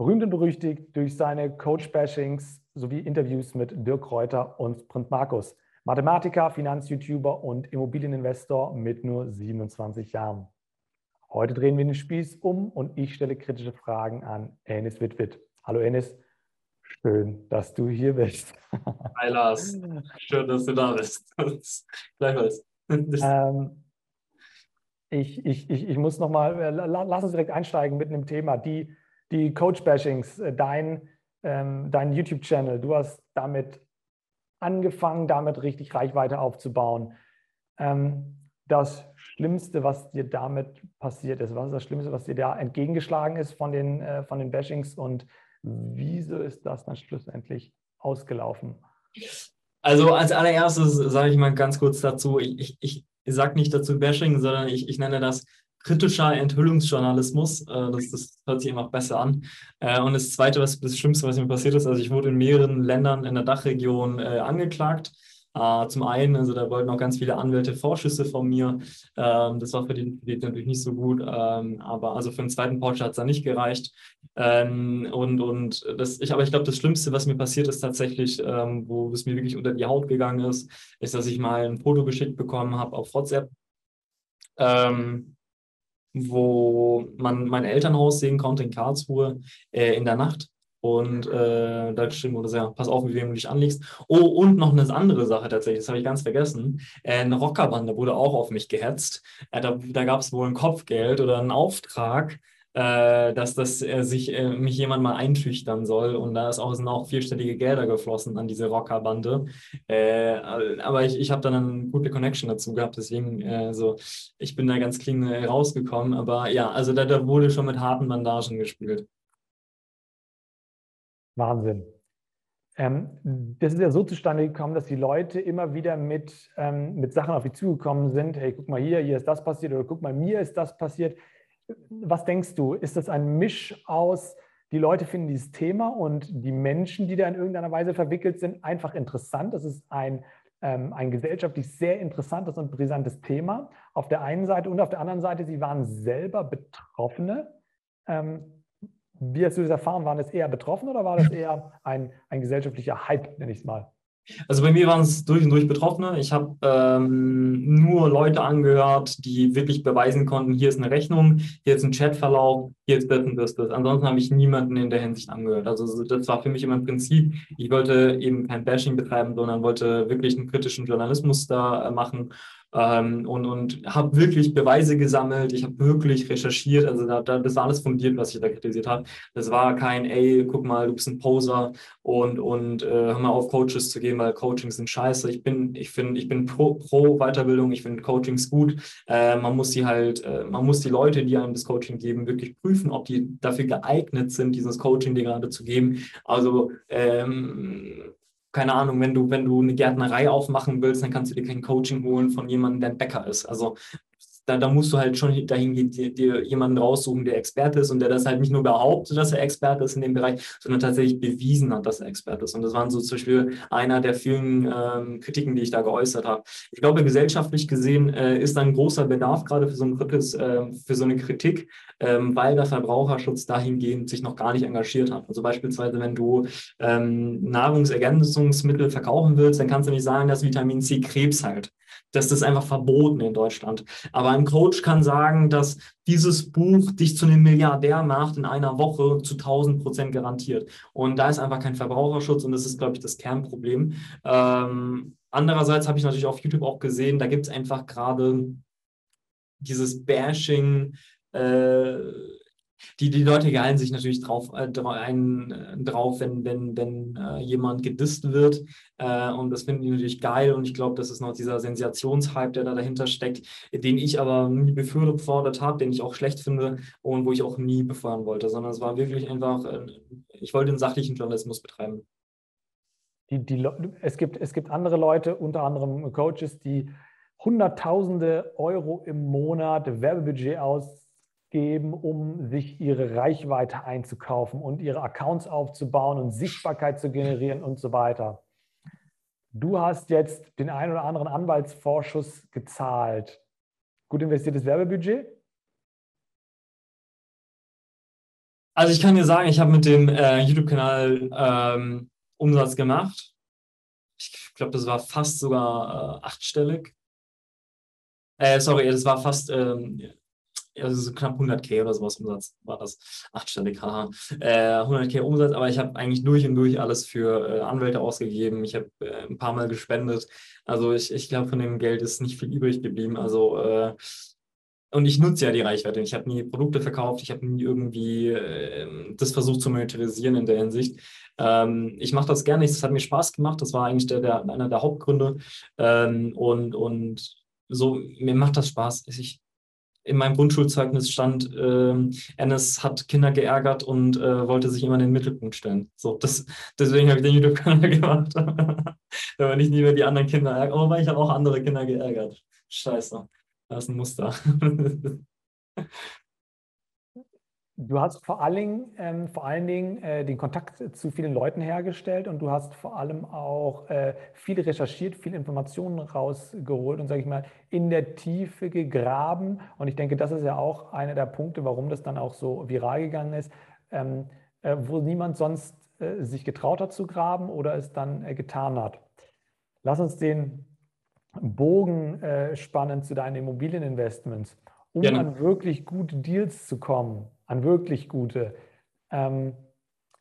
Berühmt und berüchtigt durch seine Coach-Bashings sowie Interviews mit Dirk Reuter und Sprint Markus. Mathematiker, Finanz-YouTuber und Immobilieninvestor mit nur 27 Jahren. Heute drehen wir den Spieß um und ich stelle kritische Fragen an Enis Wittwitt. Hallo Enis, schön, dass du hier bist. Hi Lars, schön, dass du da bist. Gleichfalls. Ähm, ich, ich, ich, ich muss nochmal, äh, lass uns direkt einsteigen mit einem Thema. Die, die Coach-Bashings, äh, dein, ähm, dein YouTube-Channel, du hast damit angefangen, damit richtig Reichweite aufzubauen. Ähm, das Schlimmste, was dir damit passiert ist, was ist das Schlimmste, was dir da entgegengeschlagen ist von den, äh, von den Bashings und wieso ist das dann schlussendlich ausgelaufen? Also als allererstes sage ich mal ganz kurz dazu, ich, ich, ich sage nicht dazu Bashing, sondern ich, ich nenne das kritischer Enthüllungsjournalismus. Äh, das, das hört sich einfach besser an. Äh, und das Zweite, was das Schlimmste, was mir passiert ist, also ich wurde in mehreren Ländern in der Dachregion äh, angeklagt. zum einen, also da wollten auch ganz viele Anwälte Vorschüsse von mir. Ähm, das war für die, für die natürlich nicht so gut, ähm, aber also für den zweiten Porsche hat es da nicht gereicht. Ähm, und und das, ich, aber ich glaube, das Schlimmste, was mir passiert ist tatsächlich, wo es mir wirklich unter die Haut gegangen ist, ist, dass ich mal ein Foto geschickt bekommen habe auf WhatsApp. Ähm, wo man mein Elternhaus sehen konnte in Karlsruhe äh, in der Nacht. Und äh, da geschrieben wurde, ja, pass auf, mit wem du dich anlegst. Oh, und noch eine andere Sache tatsächlich, das habe ich ganz vergessen. Äh, eine Rockerbande wurde auch auf mich gehetzt. Äh, da da gab es wohl ein Kopfgeld oder einen Auftrag, äh, dass das äh, sich äh, mich jemand mal einschüchtern soll. Und da ist auch, sind auch vierstellige Gelder geflossen an diese Rockerbande. Äh, aber ich, ich habe dann eine gute Connection dazu gehabt, deswegen äh, so, ich bin da ganz clean äh, rausgekommen. Aber ja, also da, da wurde schon mit harten Bandagen gespielt. Wahnsinn. Ähm, das ist ja so zustande gekommen, dass die Leute immer wieder mit, ähm, mit Sachen auf dich zugekommen sind. Hey, guck mal hier, hier ist das passiert oder guck mal, mir ist das passiert was denkst du? Ist das ein Misch aus, die Leute finden dieses Thema und die Menschen, die da in irgendeiner Weise verwickelt sind, einfach interessant? Das ist ein, ähm, ein gesellschaftlich sehr interessantes und brisantes Thema auf der einen Seite und auf der anderen Seite, sie waren selber Betroffene. Ähm, wie hast du das erfahren? Waren es eher Betroffene oder war das eher ein, ein gesellschaftlicher Hype, nenne ich es mal? Also bei mir waren es durch und durch Betroffene. Ich habe ähm, nur Leute angehört, die wirklich beweisen konnten, hier ist eine Rechnung, hier ist ein Chatverlauf, hier ist das und das, das. Ansonsten habe ich niemanden in der Hinsicht angehört. Also das war für mich immer ein Prinzip. Ich wollte eben kein Bashing betreiben, sondern wollte wirklich einen kritischen Journalismus da äh, machen ähm, und, und habe wirklich Beweise gesammelt, ich habe wirklich recherchiert, also da, da, das war alles fundiert, was ich da kritisiert habe. Das war kein, ey, guck mal, du bist ein Poser und, und äh, hör mal auf, Coaches zu gehen, weil Coachings sind scheiße. Ich bin, ich finde, ich bin pro, pro Weiterbildung, ich finde Coachings gut. Äh, man muss die halt, äh, man muss die Leute, die einem das Coaching geben, wirklich prüfen, ob die dafür geeignet sind, dieses Coaching dir gerade zu geben. Also ähm, keine Ahnung, wenn du, wenn du eine Gärtnerei aufmachen willst, dann kannst du dir kein Coaching holen von jemandem, der ein Bäcker ist. Also da, da musst du halt schon dahin dir, dir, jemanden raussuchen, der Experte ist und der das halt nicht nur behauptet, dass er Experte ist in dem Bereich, sondern tatsächlich bewiesen hat, dass er Experte ist. Und das waren so zum Beispiel einer der vielen ähm, Kritiken, die ich da geäußert habe. Ich glaube, gesellschaftlich gesehen äh, ist da ein großer Bedarf gerade für so, ein Kritis, äh, für so eine Kritik, ähm, weil der Verbraucherschutz dahingehend sich noch gar nicht engagiert hat. Also beispielsweise, wenn du ähm, Nahrungsergänzungsmittel verkaufen willst, dann kannst du nicht sagen, dass Vitamin C Krebs heilt. Das ist einfach verboten in Deutschland. Aber ein Coach kann sagen, dass dieses Buch dich zu einem Milliardär macht in einer Woche zu 1000 Prozent garantiert. Und da ist einfach kein Verbraucherschutz und das ist, glaube ich, das Kernproblem. Ähm, andererseits habe ich natürlich auf YouTube auch gesehen, da gibt es einfach gerade dieses Bashing. Äh, die, die Leute gehalten sich natürlich drauf, äh, ein, äh, drauf, wenn, wenn, wenn äh, jemand gedisst wird. Äh, und das finden die natürlich geil. Und ich glaube, das ist noch dieser Sensationshype, der da dahinter steckt, den ich aber nie befördert habe, den ich auch schlecht finde und wo ich auch nie befeuern wollte, sondern es war wirklich einfach, äh, ich wollte einen sachlichen Journalismus betreiben. Die, die, es, gibt, es gibt andere Leute, unter anderem Coaches, die Hunderttausende Euro im Monat Werbebudget aus geben, um sich ihre Reichweite einzukaufen und ihre Accounts aufzubauen und Sichtbarkeit zu generieren und so weiter. Du hast jetzt den einen oder anderen Anwaltsvorschuss gezahlt. Gut investiertes Werbebudget? Also ich kann dir sagen, ich habe mit dem äh, YouTube-Kanal ähm, Umsatz gemacht. Ich glaube, das war fast sogar äh, achtstellig. Äh, sorry, das war fast ähm, also so knapp 100k oder sowas Umsatz war das. Achtstellig, haha. Äh, 100k Umsatz, aber ich habe eigentlich durch und durch alles für äh, Anwälte ausgegeben. Ich habe äh, ein paar Mal gespendet. Also ich, ich glaube, von dem Geld ist nicht viel übrig geblieben. Also äh, und ich nutze ja die Reichweite. Ich habe nie Produkte verkauft, ich habe nie irgendwie äh, das versucht zu monetarisieren in der Hinsicht. Ähm, ich mache das gerne, das hat mir Spaß gemacht, das war eigentlich der, der, einer der Hauptgründe. Ähm, und, und so, mir macht das Spaß. Ich, in meinem Grundschulzeugnis stand, äh, Ennis hat Kinder geärgert und äh, wollte sich immer in den Mittelpunkt stellen. So, das, deswegen habe ich den YouTube-Kanal gemacht. Damit ich nie mehr die anderen Kinder ärgere. Oh, weil ich habe auch andere Kinder geärgert. Scheiße. Das ist ein Muster. Du hast vor allen Dingen, ähm, vor allen Dingen äh, den Kontakt zu vielen Leuten hergestellt und du hast vor allem auch äh, viel recherchiert, viele Informationen rausgeholt und, sage ich mal, in der Tiefe gegraben. Und ich denke, das ist ja auch einer der Punkte, warum das dann auch so viral gegangen ist, ähm, äh, wo niemand sonst äh, sich getraut hat zu graben oder es dann äh, getan hat. Lass uns den Bogen äh, spannen zu deinen Immobilieninvestments, um ja. an wirklich gute Deals zu kommen an wirklich gute, ähm,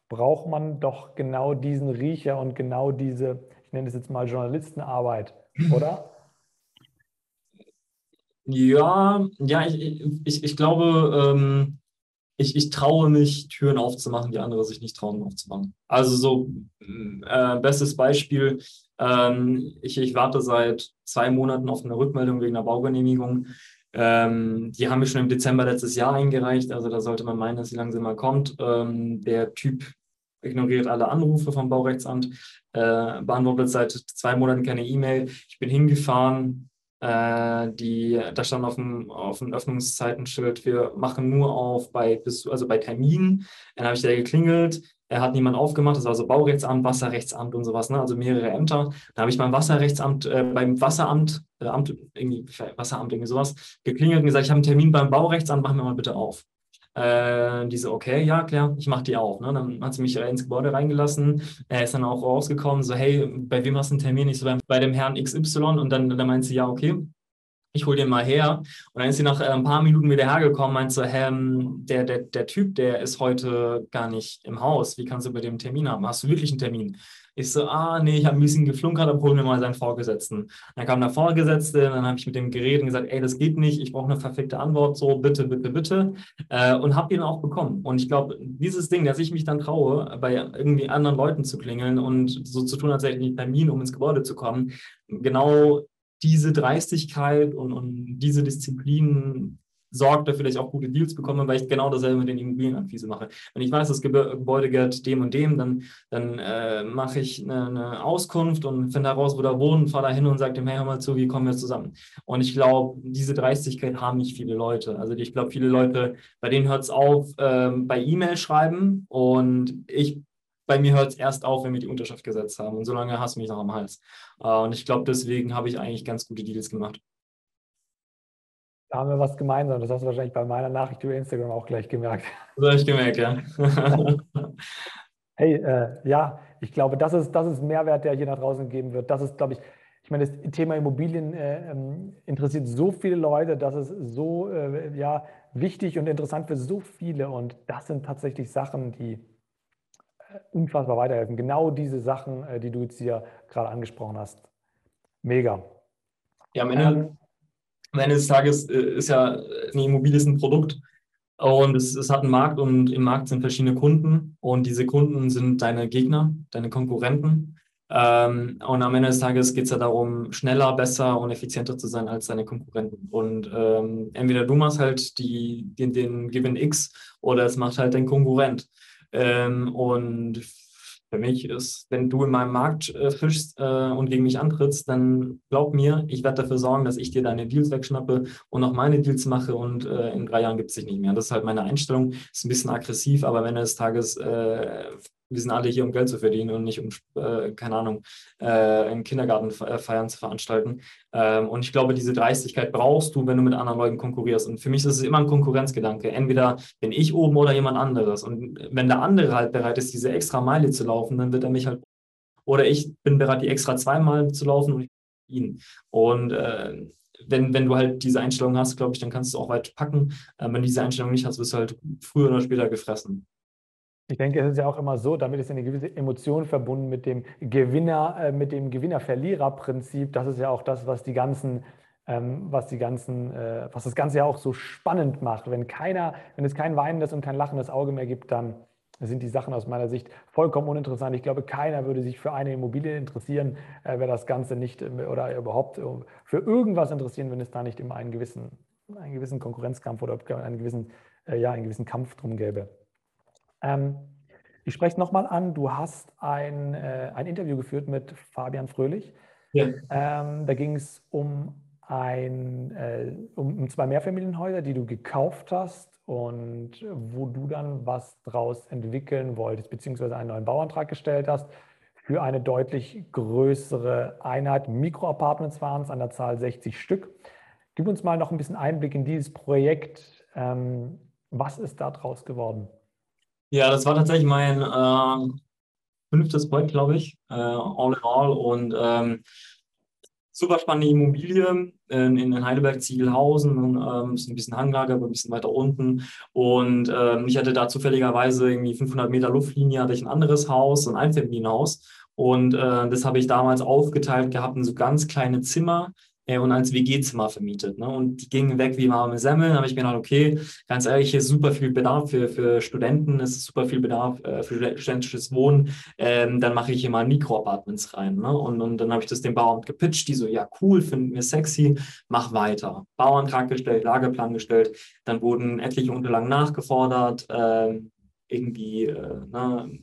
braucht man doch genau diesen Riecher und genau diese, ich nenne es jetzt mal Journalistenarbeit, oder? Ja, ja, ich, ich, ich glaube, ähm, ich, ich traue mich, Türen aufzumachen, die andere sich nicht trauen aufzumachen. Also so, äh, bestes Beispiel, ähm, ich, ich warte seit zwei Monaten auf eine Rückmeldung wegen einer Baugenehmigung. Ähm, die haben wir schon im Dezember letztes Jahr eingereicht, also da sollte man meinen, dass sie langsam mal kommt. Ähm, der Typ ignoriert alle Anrufe vom Baurechtsamt, äh, beantwortet seit zwei Monaten keine E-Mail. Ich bin hingefahren, äh, die, da stand auf dem, auf dem Öffnungszeitenschild, wir machen nur auf bei, also bei Terminen. Dann habe ich da geklingelt, er hat niemand aufgemacht, das war so Baurechtsamt, Wasserrechtsamt und sowas, ne? also mehrere Ämter. Da habe ich beim Wasserrechtsamt, äh, beim Wasseramt, äh, Amt, irgendwie, Wasseramt, irgendwie sowas, geklingelt und gesagt, ich habe einen Termin beim Baurechtsamt, mach mir mal bitte auf. Äh, die so, okay, ja, klar, ich mache die auf. Ne? Dann hat sie mich ins Gebäude reingelassen. Er ist dann auch rausgekommen, so, hey, bei wem hast du einen Termin? Ich so, bei, bei dem Herrn XY. Und dann, dann meint sie, ja, okay ich hole den mal her. Und dann ist sie nach äh, ein paar Minuten wieder hergekommen, meinte so, ähm, der, der, der Typ, der ist heute gar nicht im Haus. Wie kannst du bei dem Termin haben? Hast du wirklich einen Termin? Ich so, ah, nee, ich habe ein bisschen geflunkert, aber hol mir mal seinen Vorgesetzten. Dann kam der Vorgesetzte, dann habe ich mit dem geredet und gesagt, ey, das geht nicht, ich brauche eine perfekte Antwort, so bitte, bitte, bitte. Äh, und habe ihn auch bekommen. Und ich glaube, dieses Ding, dass ich mich dann traue, bei irgendwie anderen Leuten zu klingeln und so zu tun, als hätte ich einen Termin, um ins Gebäude zu kommen, genau diese Dreistigkeit und, und diese Disziplin sorgt dafür, dass ich auch gute Deals bekomme, weil ich genau dasselbe mit den Immobilienakquise mache. Wenn ich weiß, das Gebäude gehört dem und dem, dann, dann äh, mache ich eine, eine, Auskunft und finde heraus, wo da wohnen, fahre da hin und sage dem, hey, hör mal zu, wie kommen wir zusammen? Und ich glaube, diese Dreistigkeit haben nicht viele Leute. Also ich glaube, viele Leute, bei denen hört es auf ähm, bei E-Mail schreiben und ich bei mir hört es erst auf, wenn wir die Unterschrift gesetzt haben. Und solange hast du mich noch am Hals. Äh, und ich glaube, deswegen habe ich eigentlich ganz gute Deals gemacht. Da haben wir was gemeinsam. Das hast du wahrscheinlich bei meiner Nachricht über Instagram auch gleich gemerkt. Das habe ich gemerkt, ja. hey, äh, ja, ich glaube, das ist, das ist Mehrwert, der hier nach draußen gegeben wird. Das ist, glaube ich, ich meine, das Thema Immobilien äh, ähm, interessiert so viele Leute, das ist so äh, ja, wichtig und interessant für so viele. Und das sind tatsächlich Sachen, die unfassbar weiterhelfen. Genau diese Sachen, äh, die du jetzt hier gerade angesprochen hast. Mega. Ja, am Ende, ähm, am Ende des Tages äh, ist ja eine Immobilie ist ein Produkt und es, es, hat einen Markt und im Markt sind verschiedene Kunden und diese Kunden sind deine Gegner, deine Konkurrenten. Ähm, und am Ende des Tages geht es ja darum, schneller, besser und effizienter zu sein als deine Konkurrenten. Und ähm, entweder du machst halt die, den, den Gewinn X oder es macht halt dein Konkurrent. Ähm, und für mich ist, wenn du in meinem Markt äh, fischst äh, und gegen mich antrittst, dann glaub mir, ich werde dafür sorgen, dass ich dir deine Deals wegschnappe und auch meine Deals mache und äh, in drei Jahren gibt es dich nicht mehr. Das ist halt meine Einstellung. Ist ein bisschen aggressiv, aber wenn des Tages äh, wir sind alle hier, um Geld zu verdienen und nicht um, äh, keine Ahnung, äh, einen Kindergartenfeiern äh, zu veranstalten. Ähm, und ich glaube, diese Dreistigkeit brauchst du, wenn du mit anderen Leuten konkurrierst. Und für mich ist es immer ein Konkurrenzgedanke. Entweder bin ich oben oder jemand anderes. Und wenn der andere halt bereit ist, diese extra Meile zu laufen, dann wird er mich halt. Oder ich bin bereit, die extra zweimal zu laufen und ihn. Und äh, wenn, wenn du halt diese Einstellung hast, glaube ich, dann kannst du es auch weit packen. Äh, wenn du diese Einstellung nicht hast, wirst du halt früher oder später gefressen. Ich denke, es ist ja auch immer so, damit ist eine gewisse Emotion verbunden mit dem Gewinner, äh, mit dem Gewinner-Verlierer-Prinzip. Das ist ja auch das, was die ganzen, ähm, was die ganzen, äh, was das Ganze ja auch so spannend macht. Wenn keiner, wenn es kein weinendes und kein lachendes Auge mehr gibt, dann sind die Sachen aus meiner Sicht vollkommen uninteressant. Ich glaube, keiner würde sich für eine Immobilie interessieren, äh, wer das Ganze nicht oder überhaupt für irgendwas interessieren, wenn es da nicht immer einen gewissen, einen gewissen Konkurrenzkampf oder einen gewissen, ja, einen gewissen Kampf drum gäbe. Ähm, ich spreche es nochmal an. Du hast ein, äh, ein Interview geführt mit Fabian Fröhlich. Ja. Ähm, da ging es um, ein, äh, um, um zwei Mehrfamilienhäuser, die du gekauft hast und wo du dann was draus entwickeln wolltest, beziehungsweise einen neuen Bauantrag gestellt hast für eine deutlich größere Einheit. Mikroapartments waren es an der Zahl 60 Stück. Gib uns mal noch ein bisschen Einblick in dieses Projekt. Ähm, was ist da draus geworden? Ja, das war tatsächlich mein äh, fünftes Projekt, glaube ich, äh, all in all. Und ähm, super spannende Immobilie in, in Heidelberg-Ziegelhausen. Ähm, ist ein bisschen Hanglage, aber ein bisschen weiter unten. Und ähm, ich hatte da zufälligerweise irgendwie 500 Meter Luftlinie, hatte ich ein anderes Haus, ein Einfamilienhaus. Und äh, das habe ich damals aufgeteilt gehabt in so ganz kleine Zimmer, und als WG-Zimmer vermietet. Ne? Und die gingen weg wie warme Semmeln. Da habe ich mir gedacht, okay, ganz ehrlich, hier ist super viel Bedarf für, für Studenten, es ist super viel Bedarf äh, für studentisches Wohnen. Ähm, dann mache ich hier mal Mikroapartments rein. Ne? Und, und dann habe ich das dem Bauamt gepitcht, die so, ja, cool, finden wir sexy, mach weiter. Bauantrag gestellt, Lageplan gestellt. Dann wurden etliche Unterlagen nachgefordert. Ähm, irgendwie, äh, ne,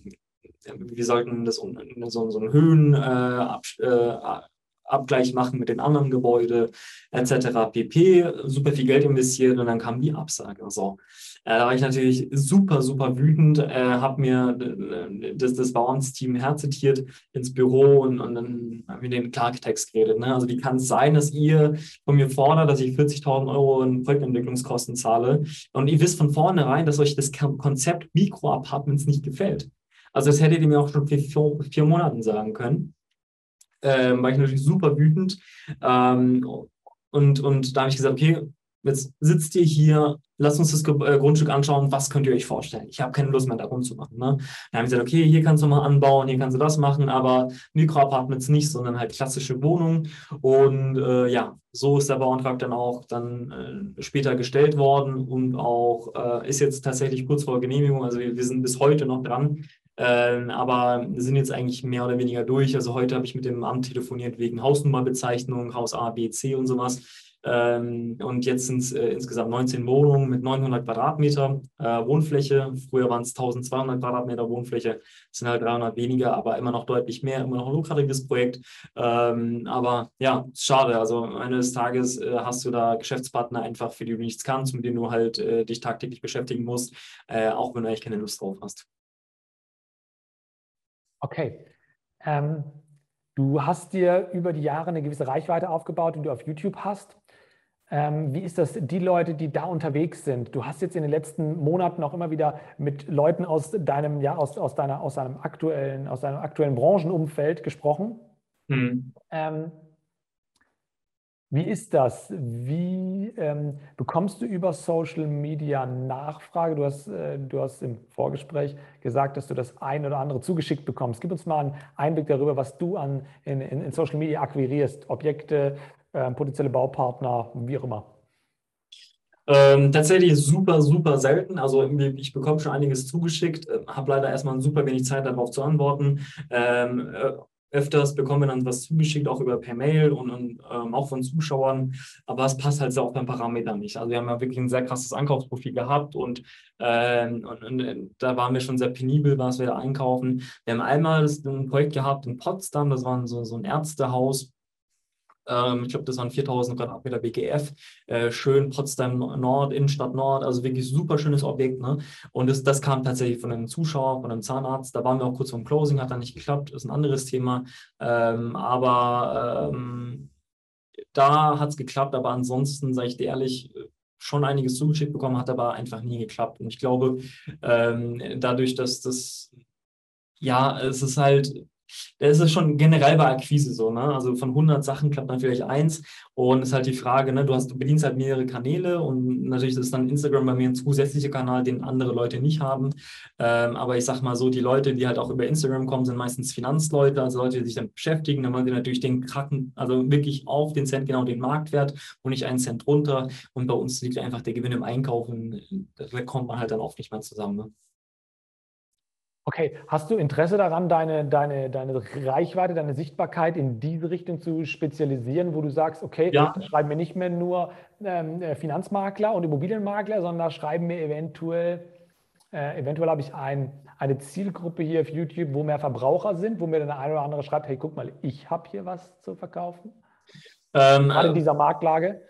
wir sollten das so, so einen Höhen äh, äh, Abgleich machen mit den anderen Gebäuden etc. pp. Super viel Geld investiert und dann kam die Absage. So. Äh, da war ich natürlich super, super wütend, äh, habe mir äh, das, das Bauernsteam herzitiert ins Büro und, und dann haben wir den Klartext geredet. Ne? Also wie kann es sein, dass ihr von mir fordert, dass ich 40.000 Euro in Projektentwicklungskosten zahle und ihr wisst von vornherein, dass euch das Konzept Mikroapartments nicht gefällt. Also das hättet ihr mir auch schon vor vier, vier Monaten sagen können ähm, war ich natürlich super wütend. Ähm, und, und da habe ich gesagt, okay, jetzt sitzt ihr hier, lasst uns das äh, Grundstück anschauen, was könnt ihr euch vorstellen? Ich habe keine Lust mehr, da rumzumachen. Ne? Dann habe ich gesagt, okay, hier kannst du mal anbauen, hier kannst du das machen, aber Mikroapartments nicht, sondern halt klassische Wohnungen. Und äh, ja, so ist der Bauantrag dann auch dann äh, später gestellt worden und auch äh, ist jetzt tatsächlich kurz vor Genehmigung. Also wir, wir sind bis heute noch dran. Ähm, aber sind jetzt eigentlich mehr oder weniger durch. Also heute habe ich mit dem Amt telefoniert wegen Hausnummerbezeichnung, Haus A, B, C und sowas. Ähm, und jetzt sind es äh, insgesamt 19 Wohnungen mit 900 Quadratmeter äh, Wohnfläche. Früher waren es 1200 Quadratmeter Wohnfläche, das sind halt 300 weniger, aber immer noch deutlich mehr, immer noch ein lukratives Projekt. Ähm, aber ja, schade. Also eines Tages äh, hast du da Geschäftspartner einfach, für die du nichts kannst, mit denen du halt äh, dich tagtäglich beschäftigen musst, äh, auch wenn du eigentlich keine Lust drauf hast. Okay. Ähm, du hast dir über die Jahre eine gewisse Reichweite aufgebaut, die du auf YouTube hast. Ähm, wie ist das, die Leute, die da unterwegs sind? Du hast jetzt in den letzten Monaten auch immer wieder mit Leuten aus deinem, ja, aus, aus deiner, aus deinem aktuellen, aus deinem aktuellen Branchenumfeld gesprochen. Mhm. Ähm, wie ist das? Wie ähm, bekommst du über Social Media Nachfrage? Du hast, äh, du hast im Vorgespräch gesagt, dass du das ein oder andere zugeschickt bekommst. Gib uns mal einen Einblick darüber, was du an, in, in, in Social Media akquirierst. Objekte, äh, potenzielle Baupartner, wie auch immer. Ähm, tatsächlich super, super selten. Also ich bekomme schon einiges zugeschickt, äh, habe leider erstmal super wenig Zeit darauf zu antworten. Ähm, äh, öfters bekommen wir dann was zugeschickt, auch über per Mail und, und ähm, auch von Zuschauern, aber es passt halt auch beim Parameter nicht. Also wir haben ja wirklich ein sehr krasses Ankaufsprofil gehabt und, ähm, und, und, äh, da waren wir schon sehr penibel, was wir da einkaufen. Wir haben einmal ein Projekt gehabt in Potsdam, das war so, so ein Ärztehaus, Ähm, ich glaube, das waren 4000 Quadratmeter BGF. Äh, schön Potsdam Nord, Innenstadt Nord, also wirklich super schönes Objekt. Ne? Und das, das kam tatsächlich von einem Zuschauer, von einem Zahnarzt. Da waren wir auch kurz vom Closing, hat dann nicht geklappt, ist ein anderes Thema. Ähm, aber ähm, da hat es geklappt, aber ansonsten, sage ich dir ehrlich, schon einiges zugeschickt bekommen, hat aber einfach nie geklappt. Und ich glaube, ähm, dadurch, dass das, ja, es ist halt, das ist schon generell bei Akquise so, ne? Also von 100 Sachen klappt dann vielleicht eins und es ist halt die Frage, ne? Du hast, du bedienst halt mehrere Kanäle und natürlich ist dann Instagram bei mir ein zusätzlicher Kanal, den andere Leute nicht haben. Ähm, aber ich sag mal so, die Leute, die halt auch über Instagram kommen, sind meistens Finanzleute, also Leute, die sich dann beschäftigen, dann wollen die natürlich den Kraken, also wirklich auf den Cent genau den Marktwert und nicht einen Cent runter. Und bei uns liegt einfach der Gewinn im Einkaufen. Da kommt man halt dann oft nicht mehr zusammen. Ne? Okay, hast du Interesse daran, deine, deine, deine Reichweite, deine Sichtbarkeit in diese Richtung zu spezialisieren, wo du sagst, okay, ja. schreiben wir nicht mehr nur ähm, äh, Finanzmakler und Immobilienmakler, sondern schreiben wir eventuell, äh, eventuell habe ich ein, eine Zielgruppe hier auf YouTube, wo mehr Verbraucher sind, wo mir dann der eine oder andere schreibt, hey, guck mal, ich habe hier was zu verkaufen. Ähm, Gerade in äh, dieser Marktlage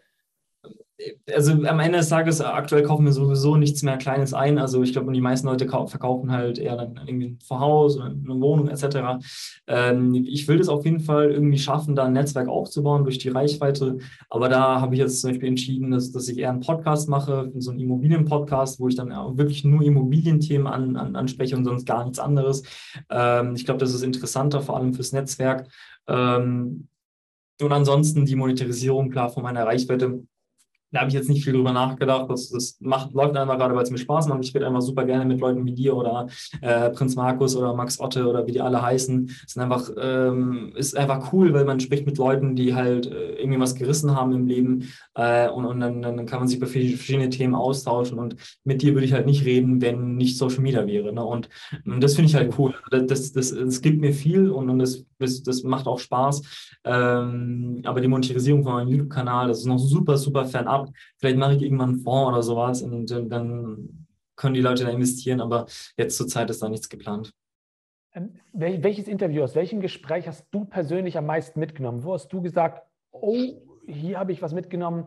also am Ende des Tages, aktuell kaufen wir sowieso nichts mehr Kleines ein. Also ich glaube, die meisten Leute verkaufen halt eher dann irgendwie ein Vorhaus oder eine Wohnung etc. Ähm, ich will das auf jeden Fall irgendwie schaffen, da ein Netzwerk aufzubauen durch die Reichweite. Aber da habe ich jetzt zum Beispiel entschieden, dass, dass ich eher einen Podcast mache, so einen Immobilienpodcast, wo ich dann wirklich nur Immobilienthemen an, an, anspreche und sonst gar nichts anderes. Ähm, ich glaube, das ist interessanter, vor allem fürs Netzwerk. Ähm, und ansonsten die Monetarisierung, klar, von meiner Reichweite da habe ich jetzt nicht viel drüber nachgedacht. Das, das macht, läuft einfach gerade, weil es mir Spaß macht. Ich rede einfach super gerne mit Leuten wie dir oder äh, Prinz Markus oder Max Otte oder wie die alle heißen. Es ist einfach, ähm, ist einfach cool, weil man spricht mit Leuten, die halt äh, irgendwie was gerissen haben im Leben äh, und, und dann, dann kann man sich über verschiedene Themen austauschen. Und mit dir würde ich halt nicht reden, wenn nicht Social Media wäre. Ne? Und, und das finde ich halt cool. Das, das, das, gibt mir viel und, und das, das, das macht auch Spaß. Ähm, aber die Monetarisierung von meinem YouTube-Kanal, das ist noch super, super fernab Vielleicht mache ich irgendwann einen Fonds oder sowas und dann können die Leute da investieren, aber jetzt zur Zeit ist da nichts geplant. Ähm, welches Interview, aus welchem Gespräch hast du persönlich am meisten mitgenommen? Wo hast du gesagt, oh, hier habe ich was mitgenommen,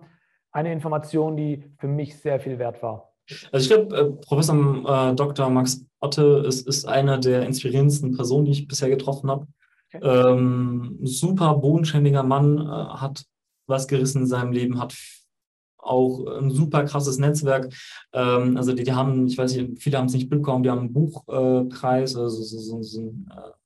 eine Information, die für mich sehr viel wert war? Also ich glaube, äh, Professor äh, Dr. Max Otte ist, ist einer der inspirierendsten Personen, die ich bisher getroffen habe. Okay. Ähm, super bodenständiger Mann, äh, hat was gerissen in seinem Leben, hat auch ein super krasses Netzwerk. Ähm, also die, die haben, ich weiß nicht, viele haben es nicht bekommen, die haben einen Buchpreis, also so, so, so, ein äh,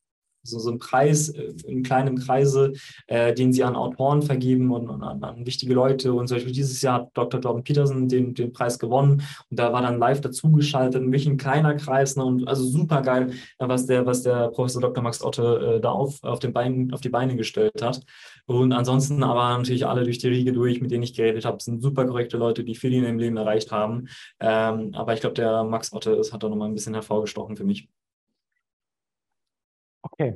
so, so einen Preis äh, in kleinem Kreise, äh, den sie an Autoren vergeben und, und an, an, wichtige Leute. Und zum Beispiel dieses Jahr hat Dr. Jordan Peterson den, den Preis gewonnen und da war dann live dazugeschaltet, wirklich ein kleiner Kreis. Ne, und also super geil, was der, was der Professor Dr. Max Otte äh, da auf, auf, den Beinen, auf die Beine gestellt hat. Und ansonsten aber natürlich alle durch die Riege durch, mit denen ich geredet habe, sind super korrekte Leute, die viel in ihrem Leben erreicht haben. Ähm, aber ich glaube, der Max Otte ist, hat da nochmal ein bisschen hervorgestochen für mich. Okay.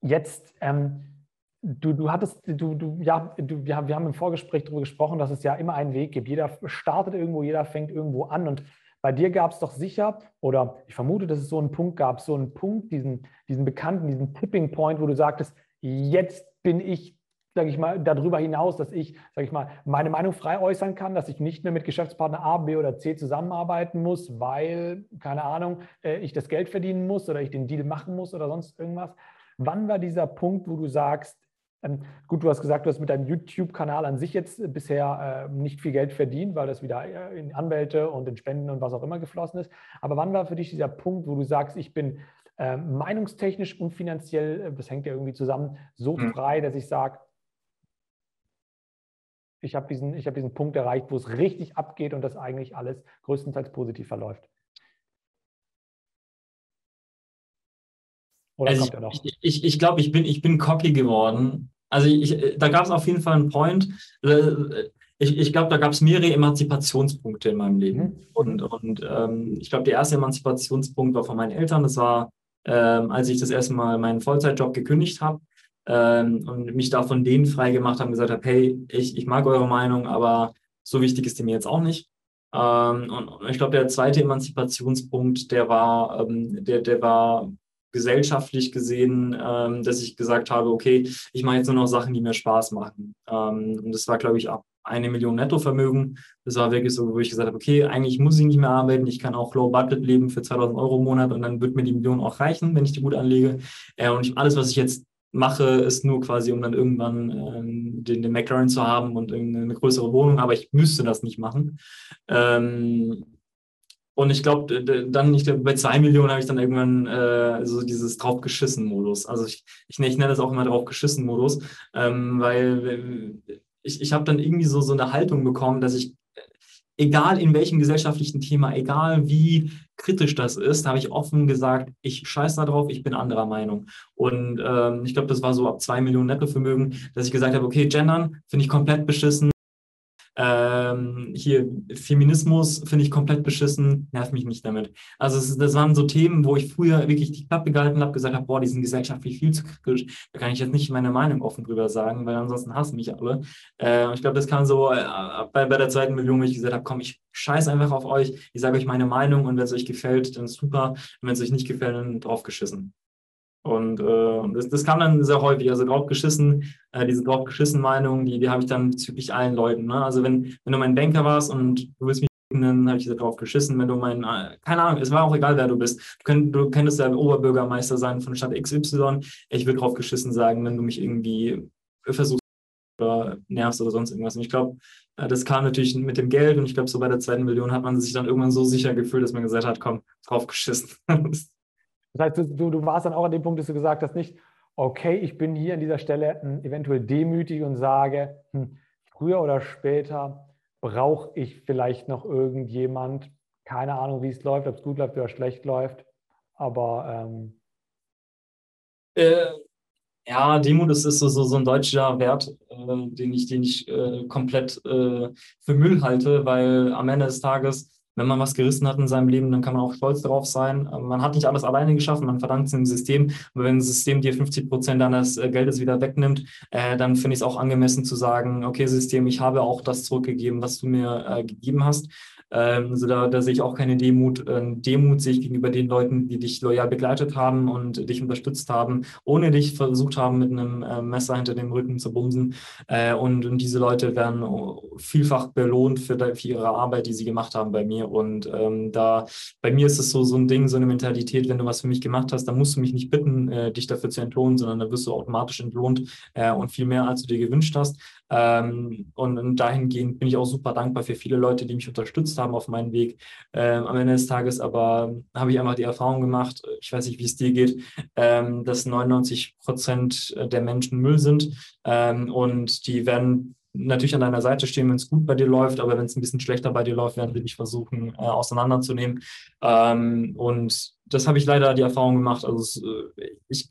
Jetzt, ähm, du, du hattest, du, du, ja, du, wir, wir haben im Vorgespräch darüber gesprochen, dass es ja immer einen Weg gibt. Jeder startet irgendwo, jeder fängt irgendwo an. Und bei dir gab es doch sicher, oder ich vermute, dass es so einen Punkt gab, so einen Punkt, diesen, diesen bekannten, diesen Tipping Point, wo du sagtest, jetzt bin ich sage ich mal, darüber hinaus, dass ich, sage ich mal, meine Meinung frei äußern kann, dass ich nicht mehr mit Geschäftspartner A, B oder C zusammenarbeiten muss, weil, keine Ahnung, äh, ich das Geld verdienen muss oder ich den Deal machen muss oder sonst irgendwas. Wann war dieser Punkt, wo du sagst, ähm, gut, du hast gesagt, du hast mit deinem YouTube-Kanal an sich jetzt bisher äh, nicht viel Geld verdient, weil das wieder äh, in Anwälte und in Spenden und was auch immer geflossen ist. Aber wann war für dich dieser Punkt, wo du sagst, ich bin meinungstechnisch und finanziell, das hängt ja irgendwie zusammen, so mhm. frei, dass ich sage, ich habe diesen, hab diesen Punkt erreicht, wo es richtig abgeht und das eigentlich alles größtenteils positiv verläuft. Oder also kommt er noch? Ich, ich, ich glaube, ich bin, ich bin cocky geworden. Also ich, da gab es auf jeden Fall einen Point. Äh, ich, ich glaube, da gab es mehrere Emanzipationspunkte in meinem Leben. Mhm. Und, und ähm, ich glaube, der erste Emanzipationspunkt war von meinen Eltern. Das war, ähm, als ich das erste Mal meinen Vollzeitjob gekündigt habe ähm, und mich da von denen frei gemacht haben, gesagt habe, hey, ich, ich mag eure Meinung, aber so wichtig ist die mir jetzt auch nicht. Ähm, und, und, ich glaube, der zweite Emanzipationspunkt, der war, ähm, der, der war gesellschaftlich gesehen, ähm, dass ich gesagt habe, okay, ich mache jetzt nur noch Sachen, die mir Spaß machen. Ähm, und das war, glaube ich, ab eine Million Nettovermögen. Das war wirklich so, wo ich gesagt habe, okay, eigentlich muss ich nicht mehr arbeiten, ich kann auch Low Budget leben für 2000 Euro im Monat und dann wird mir die Million auch reichen, wenn ich die gut anlege. Äh, und alles, was ich jetzt mache, ist nur quasi, um dann irgendwann ähm, den, den McLaren zu haben und eine größere Wohnung, aber ich müsste das nicht machen. Ähm, und ich glaube, dann, ich bei zwei Millionen habe ich dann irgendwann äh, so dieses Draufgeschissen-Modus. Also ich, ich, ich nenne das auch immer Draufgeschissen-Modus, ähm, weil ich, ich habe dann irgendwie so, so eine Haltung bekommen, dass ich, egal in welchem gesellschaftlichen Thema, egal wie kritisch das ist, habe ich offen gesagt, ich scheiße da drauf, ich bin anderer Meinung. Und ähm, ich glaube, das war so ab zwei Millionen Nettovermögen, dass ich gesagt habe, okay, gendern finde ich komplett beschissen. Ähm, hier Feminismus finde ich komplett beschissen, nervt mich nicht damit. Also es, das waren so Themen, wo ich früher wirklich die Klappe gehalten habe, gesagt habe, boah, die sind gesellschaftlich viel zu kritisch. Da kann ich jetzt nicht meine Meinung offen drüber sagen, weil ansonsten hassen mich alle. Äh, ich glaube, das kam so äh, bei, bei der zweiten Million, wo ich gesagt habe, komm, ich scheiß einfach auf euch, ich sage euch meine Meinung und wenn es euch gefällt, dann super. Und wenn es euch nicht gefällt, dann drauf geschissen. Und äh, das, das, kam dann sehr häufig. Also draufgeschissen, äh, diese draufgeschissen Meinung, die, die habe ich dann bezüglich allen Leuten. Ne? Also wenn, wenn du mein Banker warst und du willst mich dann habe ich da drauf geschissen, wenn du mein, äh, keine Ahnung, es war auch egal, wer du bist. Du, könnt, du könntest ja Oberbürgermeister sein von Stadt XY. Ich würde drauf geschissen sagen, wenn du mich irgendwie versuchst oder nervst oder sonst irgendwas. Und ich glaube, äh, das kam natürlich mit dem Geld und ich glaube, so bei der zweiten Million hat man sich dann irgendwann so sicher gefühlt, dass man gesagt hat, komm, drauf geschissen. Das heißt, du, du warst dann auch an dem Punkt, dass du gesagt hast, nicht, okay, ich bin hier an dieser Stelle hm, eventuell demütig und sage, hm, früher oder später brauche ich vielleicht noch irgendjemand, keine Ahnung, wie es läuft, ob es gut läuft oder schlecht läuft, aber ähm äh, ja, Demut ist, ist so, so, so ein deutscher Wert, äh, den ich, den ich äh, komplett äh, für Müll halte, weil am Ende des Tages wenn man was gerissen hat in seinem Leben, dann kann man auch stolz darauf sein. Ähm, man hat nicht alles alleine geschafft, man verdankt es dem System. Aber wenn das System dir 50 Prozent deines äh, Geldes wieder wegnimmt, äh, dann finde ich es auch angemessen zu sagen, okay, System, ich habe auch das zurückgegeben, was du mir äh, gegeben hast. Ähm, also da, da sehe ich auch keine Demut. Ähm, Demut sehe ich gegenüber den Leuten, die dich loyal begleitet haben und dich unterstützt haben, ohne dich versucht haben, mit einem äh, Messer hinter dem Rücken zu bumsen. Äh, und, und diese Leute werden vielfach belohnt für, für ihre Arbeit, die sie gemacht haben bei mir. Und ähm, da bei mir ist es so, so ein Ding, so eine Mentalität, wenn du was für mich gemacht hast, dann musst du mich nicht bitten, äh, dich dafür zu entlohnen, sondern da wirst du automatisch entlohnt äh, und viel mehr, als du dir gewünscht hast. Ähm, und, und, dahingehend bin ich auch super dankbar für viele Leute, die mich unterstützt haben auf meinem Weg. Ähm, am Ende des Tages aber habe ich einfach die Erfahrung gemacht, ich weiß nicht, wie es dir geht, ähm, dass 99 Prozent der Menschen Müll sind ähm, und die werden natürlich an deiner Seite stehen, wenn es gut bei dir läuft, aber wenn es ein bisschen schlechter bei dir läuft, werden sie dich versuchen äh, auseinanderzunehmen. Ähm, und das habe ich leider die Erfahrung gemacht. Also äh, ich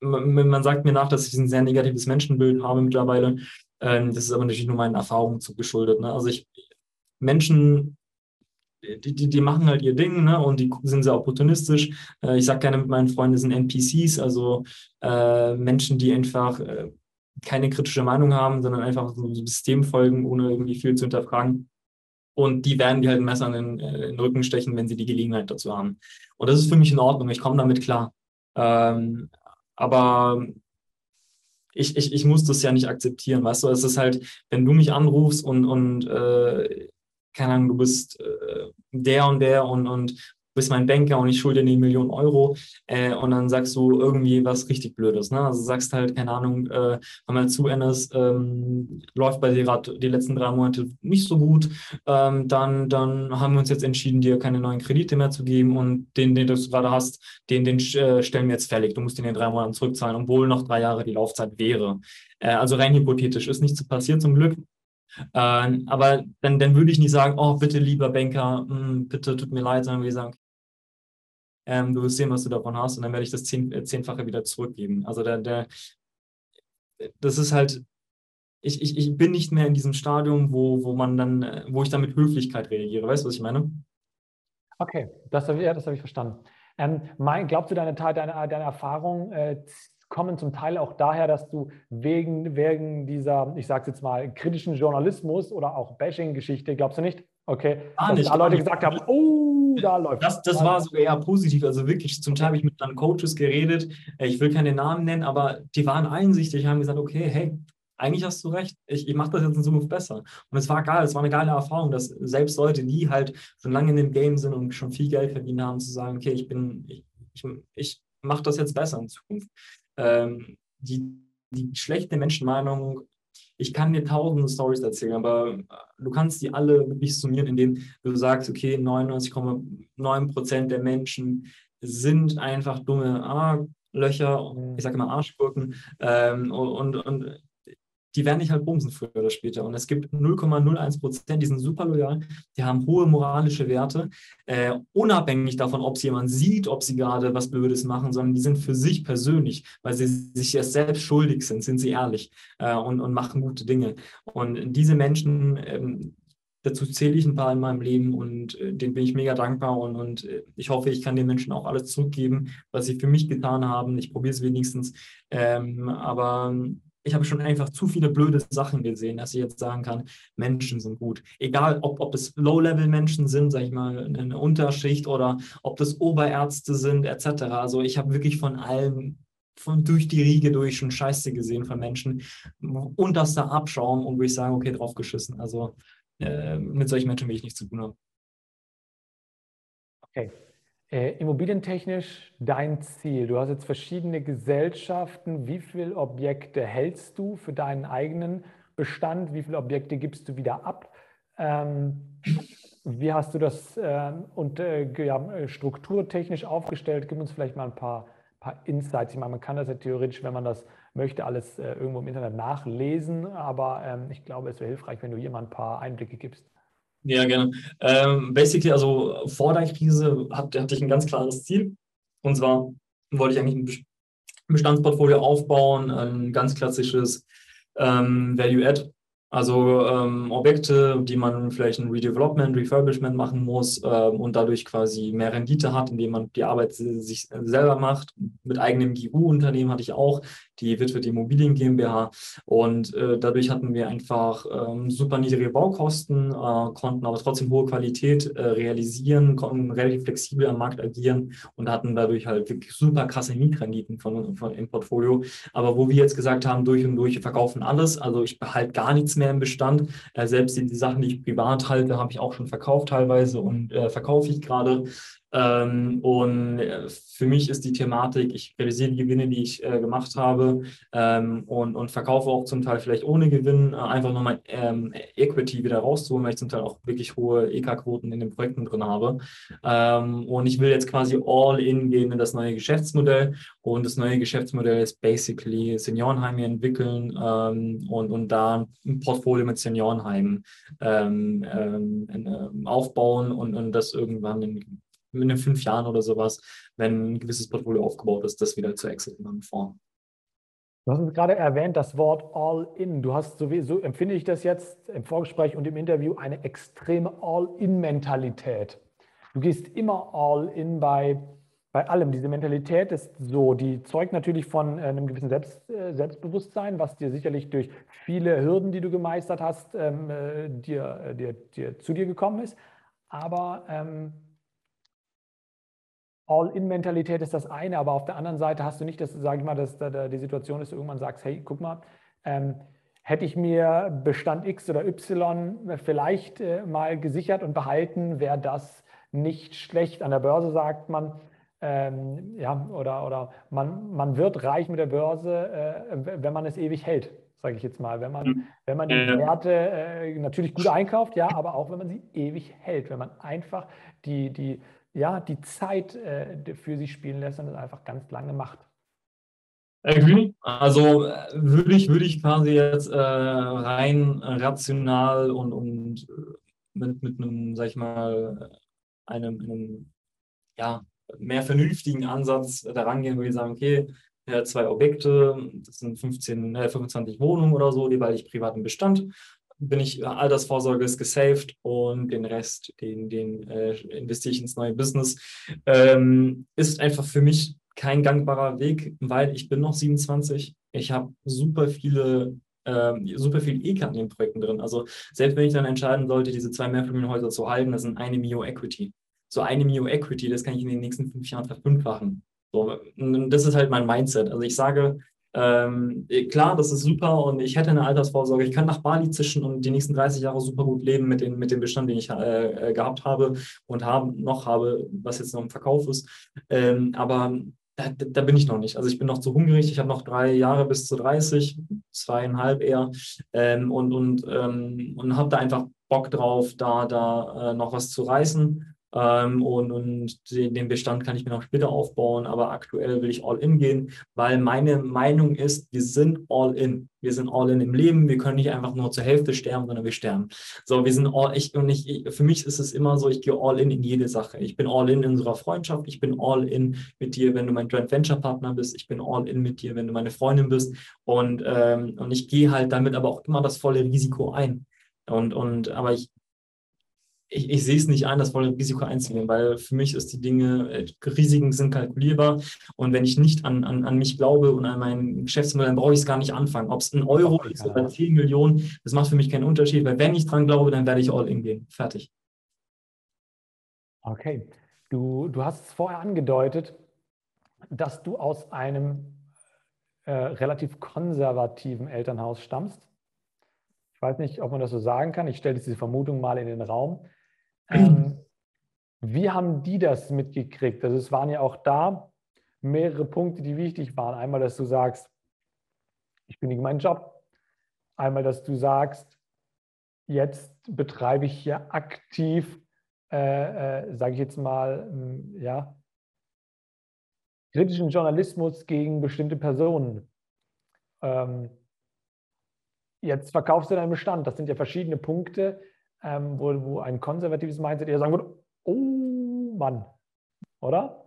man sagt mir nach, dass ich ein sehr negatives Menschenbild habe mittlerweile. Ähm, das ist aber natürlich nur meinen Erfahrungen zugeschuldet. Ne? Also ich, Menschen, die, die, die, machen halt ihr Ding ne? und die sind sehr opportunistisch. Äh, ich sage gerne mit meinen Freunden, das sind NPCs, also äh, Menschen, die einfach äh, keine kritische Meinung haben, sondern einfach so einem System folgen, ohne irgendwie viel zu hinterfragen. Und die werden die halt ein Messer in den, äh, in den Rücken stechen, wenn sie die Gelegenheit dazu haben. Und das ist für mich in Ordnung. Ich komme damit klar. Ähm, aber ich, ich, ich muss das ja nicht akzeptieren, weißt du? Es ist halt, wenn du mich anrufst und, und äh, keine Ahnung, du bist äh, der und der und, und bist mein Banker und ich schulde dir eine Million Euro äh, und dann sagst du irgendwie was richtig Blödes. Ne? Also sagst halt, keine Ahnung, äh, haben wir zu Endes, ähm, läuft bei dir gerade die letzten drei Monate nicht so gut, ähm, dann, dann haben wir uns jetzt entschieden, dir keine neuen Kredite mehr zu geben und den, den du gerade hast, den, den äh, stellen wir jetzt fällig. Du musst den in drei Monaten zurückzahlen, obwohl noch drei Jahre die Laufzeit wäre. Äh, also rein hypothetisch ist nichts passiert zum Glück. Äh, aber dann, dann würde ich nicht sagen, oh, bitte, lieber Banker, mh, hm, bitte, tut mir leid, sondern würde ich sagen, ähm, du wirst sehen, was du davon hast und dann werde ich das zehn, äh, zehnfache wieder zurückgeben. Also der, der, das ist halt, ich, ich, ich bin nicht mehr in diesem Stadium, wo, wo man dann, äh, wo ich dann mit Höflichkeit reagiere. Weißt du, was ich meine? Okay, das habe ich, ja, hab ich verstanden. Ähm, mein, glaubst du, deine, deine, deine Erfahrungen äh, kommen zum Teil auch daher, dass du wegen, wegen dieser, ich sage es jetzt mal, kritischen Journalismus oder auch Bashing-Geschichte, glaubst du nicht? Okay, gar dass nicht, da Leute nicht. gesagt haben, oh, da läuft. Das, das war sogar eher positiv. Also wirklich, zum Teil habe ich mit dann Coaches geredet. Ich will keine Namen nennen, aber die waren einsichtig, haben gesagt, okay, hey, eigentlich hast du recht, ich, ich mache das jetzt in Zukunft besser. Und es war geil, es war eine geile Erfahrung, dass selbst Leute, die halt schon lange in dem Game sind und schon viel Geld verdient haben, zu sagen, okay, ich bin, ich, ich, ich mache das jetzt besser in Zukunft. Ähm, die, die schlechte Menschenmeinung ich kann dir tausende Stories erzählen, aber du kannst die alle wirklich summieren, indem du sagst, okay, 99,9 Prozent der Menschen sind einfach dumme Arschlöcher, ich sage immer Arschgurken, ähm, und, und die werden dich halt bumsen früher oder später. Und es gibt 0,01 Prozent, die sind super loyal, die haben hohe moralische Werte, äh, unabhängig davon, ob sie jemand sieht, ob sie gerade was Blödes machen, sondern die sind für sich persönlich, weil sie sich erst selbst schuldig sind, sind sie ehrlich äh, und, und machen gute Dinge. Und diese Menschen, ähm, dazu zähle ich ein paar in meinem Leben und äh, denen bin ich mega dankbar und, und äh, ich hoffe, ich kann den Menschen auch alles zurückgeben, was sie für mich getan haben. Ich probiere es wenigstens. Ähm, aber ich habe schon einfach zu viele blöde Sachen gesehen, dass ich jetzt sagen kann, Menschen sind gut. Egal, ob, ob es Low-Level-Menschen sind, sage ich mal, eine Unterschicht oder ob das Oberärzte sind, etc. Also ich habe wirklich von allen von durch die Riege durch schon Scheiße gesehen von Menschen und das da abschauen und wo ich sage, okay, drauf geschissen. Also äh, mit solchen Menschen will ich nichts zu tun haben. Okay. Äh, immobilientechnisch dein Ziel. Du hast jetzt verschiedene Gesellschaften. Wie viele Objekte hältst du für deinen eigenen Bestand? Wie viele Objekte gibst du wieder ab? Ähm, wie hast du das äh, und, äh, ja, strukturtechnisch aufgestellt? Gib uns vielleicht mal ein paar, paar Insights. Ich meine, man kann das ja theoretisch, wenn man das möchte, alles äh, irgendwo im Internet nachlesen, aber ähm, ich glaube, es wäre hilfreich, wenn du hier mal ein paar Einblicke gibst. Ja, gerne. Ähm, basically, also vor der Krise hatte, hatte ich ein ganz klares Ziel. Und zwar wollte ich eigentlich ein Bestandsportfolio aufbauen, ein ganz klassisches ähm, Value-Add also ähm, Objekte, die man vielleicht ein Redevelopment, Refurbishment machen muss ähm, und dadurch quasi mehr Rendite hat, indem man die Arbeit sich selber macht. Mit eigenem GU-Unternehmen hatte ich auch, die Witwe Immobilien GmbH. Und äh, dadurch hatten wir einfach ähm, super niedrige Baukosten, äh, konnten aber trotzdem hohe Qualität äh, realisieren, konnten relativ flexibel am Markt agieren und hatten dadurch halt wirklich super krasse Mietrenditen von, von im Portfolio. Aber wo wir jetzt gesagt haben, durch und durch, wir verkaufen alles, also ich behalte gar nichts mehr im Bestand. Äh, selbst die, die, Sachen, die ich privat halte, habe ich auch schon verkauft teilweise und äh, verkaufe ich gerade. Ähm, und äh, für mich ist die Thematik, ich realisiere die Gewinne, die ich äh, gemacht habe ähm, und, und verkaufe auch zum Teil vielleicht ohne Gewinn, äh, einfach nochmal ähm, Equity wieder rauszuholen, weil ich zum Teil auch wirklich hohe EK-Quoten in den Projekten drin habe. Und ich will jetzt quasi all in gehen in das neue Geschäftsmodell. Und das neue Geschäftsmodell ist basically Seniorenheime entwickeln und, und da ein Portfolio mit Seniorenheimen aufbauen und, und das irgendwann in in den fünf Jahren oder sowas, wenn ein gewisses Portfolio aufgebaut ist, das wieder zu exiten in Form. Du hast gerade erwähnt, das Wort All-In. Du hast, so, wie, so empfinde ich das jetzt im Vorgespräch und im Interview, eine extreme All-In-Mentalität. Du gehst immer All-In bei, bei allem. Diese Mentalität ist so, die zeugt natürlich von äh, einem gewissen Selbst, äh, Selbstbewusstsein, was dir sicherlich durch viele Hürden, die du gemeistert hast, ähm, äh, dir, dir, dir, zu dir gekommen ist. Aber ähm, All-in-Mentalität ist das eine, aber auf der anderen Seite hast du nicht, das, sage ich mal, dass da die Situation ist, dass du irgendwann sagst, hey, guck mal, ähm, hätte ich mir Bestand X oder Y vielleicht äh, mal gesichert und behalten, wäre das nicht schlecht. An der Börse sagt man, ähm, ja, oder, oder man, man wird reich mit der Börse, äh, wenn man es ewig hält, sage ich jetzt mal. Wenn man, mhm. wenn man die Werte äh, natürlich gut einkauft, ja, aber auch wenn man sie ewig hält, wenn man einfach die, die ja, die Zeit äh, für sie spielen lässt und es einfach ganz lange macht. Agree. Also äh, würde ich, würde ich quasi jetzt äh, rein rational und, und äh, mit, mit einem, sag ich mal, einem, einem ja, mehr vernünftigen Ansatz da rangehen, würde ich sagen, okay, zwei Objekte, das sind 15, 25 Wohnungen oder so, die beide ich privaten Bestand bin ich, Altersvorsorge ist gesaved und den Rest, den, den äh, investiere ich ins neue Business. Ähm, ist einfach für mich kein gangbarer Weg, weil ich bin noch 27. Ich habe super viele ähm, super viel EK an den Projekten drin. Also selbst wenn ich dann entscheiden sollte, diese zwei Mehrfamilienhäuser zu halten, das sind eine Mio Equity. so eine Mio Equity, das kann ich in den nächsten fünf Jahren verfünffachen. So, das ist halt mein Mindset. Also ich sage, ähm, klar, das ist super und ich hätte eine Altersvorsorge. Ich kann nach Bali zischen und die nächsten 30 Jahre super gut leben mit, den, mit dem Bestand, den ich äh, äh, gehabt habe und haben, noch habe, was jetzt noch im Verkauf ist. Ähm, aber da, da, bin ich noch nicht. Also ich bin noch zu hungrig. Ich habe noch drei Jahre bis zu 30, zweieinhalb eher ähm, und, und, ähm, und habe da einfach Bock drauf, da, da äh, noch was zu reißen. Ähm, und, und den Bestand kann ich mir noch später aufbauen, aber aktuell will ich all in gehen, weil meine Meinung ist, wir sind all in. Wir sind all in im Leben. Wir können nicht einfach nur zur Hälfte sterben, sondern wir sterben. So, wir sind all, ich und ich, für mich ist es immer so, ich gehe all in in jede Sache. Ich bin all in in unserer Freundschaft. Ich bin all in mit dir, wenn du mein Joint Venture Partner bist. Ich bin all in mit dir, wenn du meine Freundin bist. Und, ähm, und ich gehe halt damit aber auch immer das volle Risiko ein. Und, und, aber ich, ich, ich sehe es nicht ein, das volle Risiko einzugehen, weil für mich ist die Dinge, äh, Risiken sind kalkulierbar und wenn ich nicht an, an, an mich glaube und an mein Geschäftsmodell, dann brauche ich es gar nicht anfangen. Ob es ein Euro ist oder 10 Millionen, das macht für mich keinen Unterschied, weil wenn ich dran glaube, dann werde ich all in gehen. Fertig. Okay. Du, du hast es vorher angedeutet, dass du aus einem äh, relativ konservativen Elternhaus stammst. Ich weiß nicht, ob man das so sagen kann. Ich stelle diese Vermutung mal in den Raum. Ähm, wie haben die das mitgekriegt? Also es waren ja auch da mehrere Punkte, die wichtig waren. Einmal, dass du sagst, ich kündige meinen Job. Einmal, dass du sagst, jetzt betreibe ich hier aktiv, äh, äh, sage ich jetzt mal, hm, ja, kritischen Journalismus gegen bestimmte Personen. Ähm, jetzt verkaufst du deinen Bestand. Das sind ja verschiedene Punkte, ähm, wo, wo ein konservatives Mindset eher sagen würde, oh Mann, oder?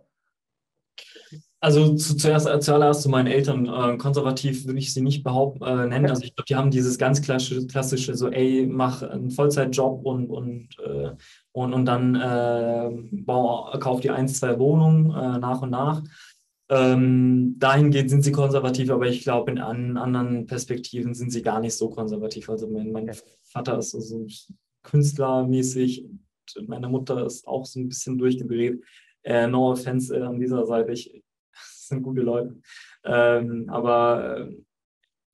Also zu, zuerst, zuallererst zu meinen Eltern, äh, konservativ würde ich sie nicht behaupten, äh, nennen. Also ich glaube, die haben dieses ganz klassische, klassische so, ey, mach einen Vollzeitjob und, und, äh, und, und dann äh, bau, kauf dir eins, zwei Wohnungen äh, nach und nach. Ähm, dahingehend sind sie konservativ, aber ich glaube, in an, anderen Perspektiven sind sie gar nicht so konservativ. Also mein, mein Vater ist so, so künstlermäßig. Und meine Mutter ist auch so ein bisschen durchgedreht. Äh, no offense äh, an dieser Seite. Ich, das sind gute Leute. Ähm, aber äh,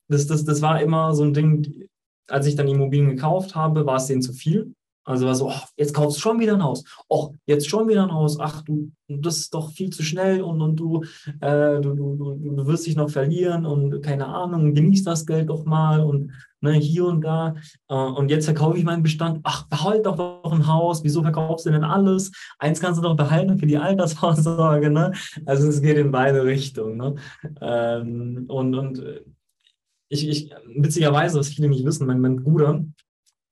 das, das, das war immer so ein Ding, als ich dann Immobilien gekauft habe, war es denen zu viel. Also war so, oh, jetzt kaufst du schon wieder ein Haus. Oh, jetzt schon wieder ein Haus. Ach, du, das ist doch viel zu schnell und, und du, äh, du, du, du, du wirst dich noch verlieren und keine Ahnung, genieß das Geld doch mal und ne, hier und da. Äh, und jetzt verkaufe ich meinen Bestand. Ach, behalt doch noch ein Haus. Wieso verkaufst du denn alles? Eins kannst du doch behalten für die Altersvorsorge. Ne? Also es geht in beide Richtungen. Ne? Ähm, und und äh, ich, ich, witzigerweise, was viele nicht wissen, mein, mein Bruder,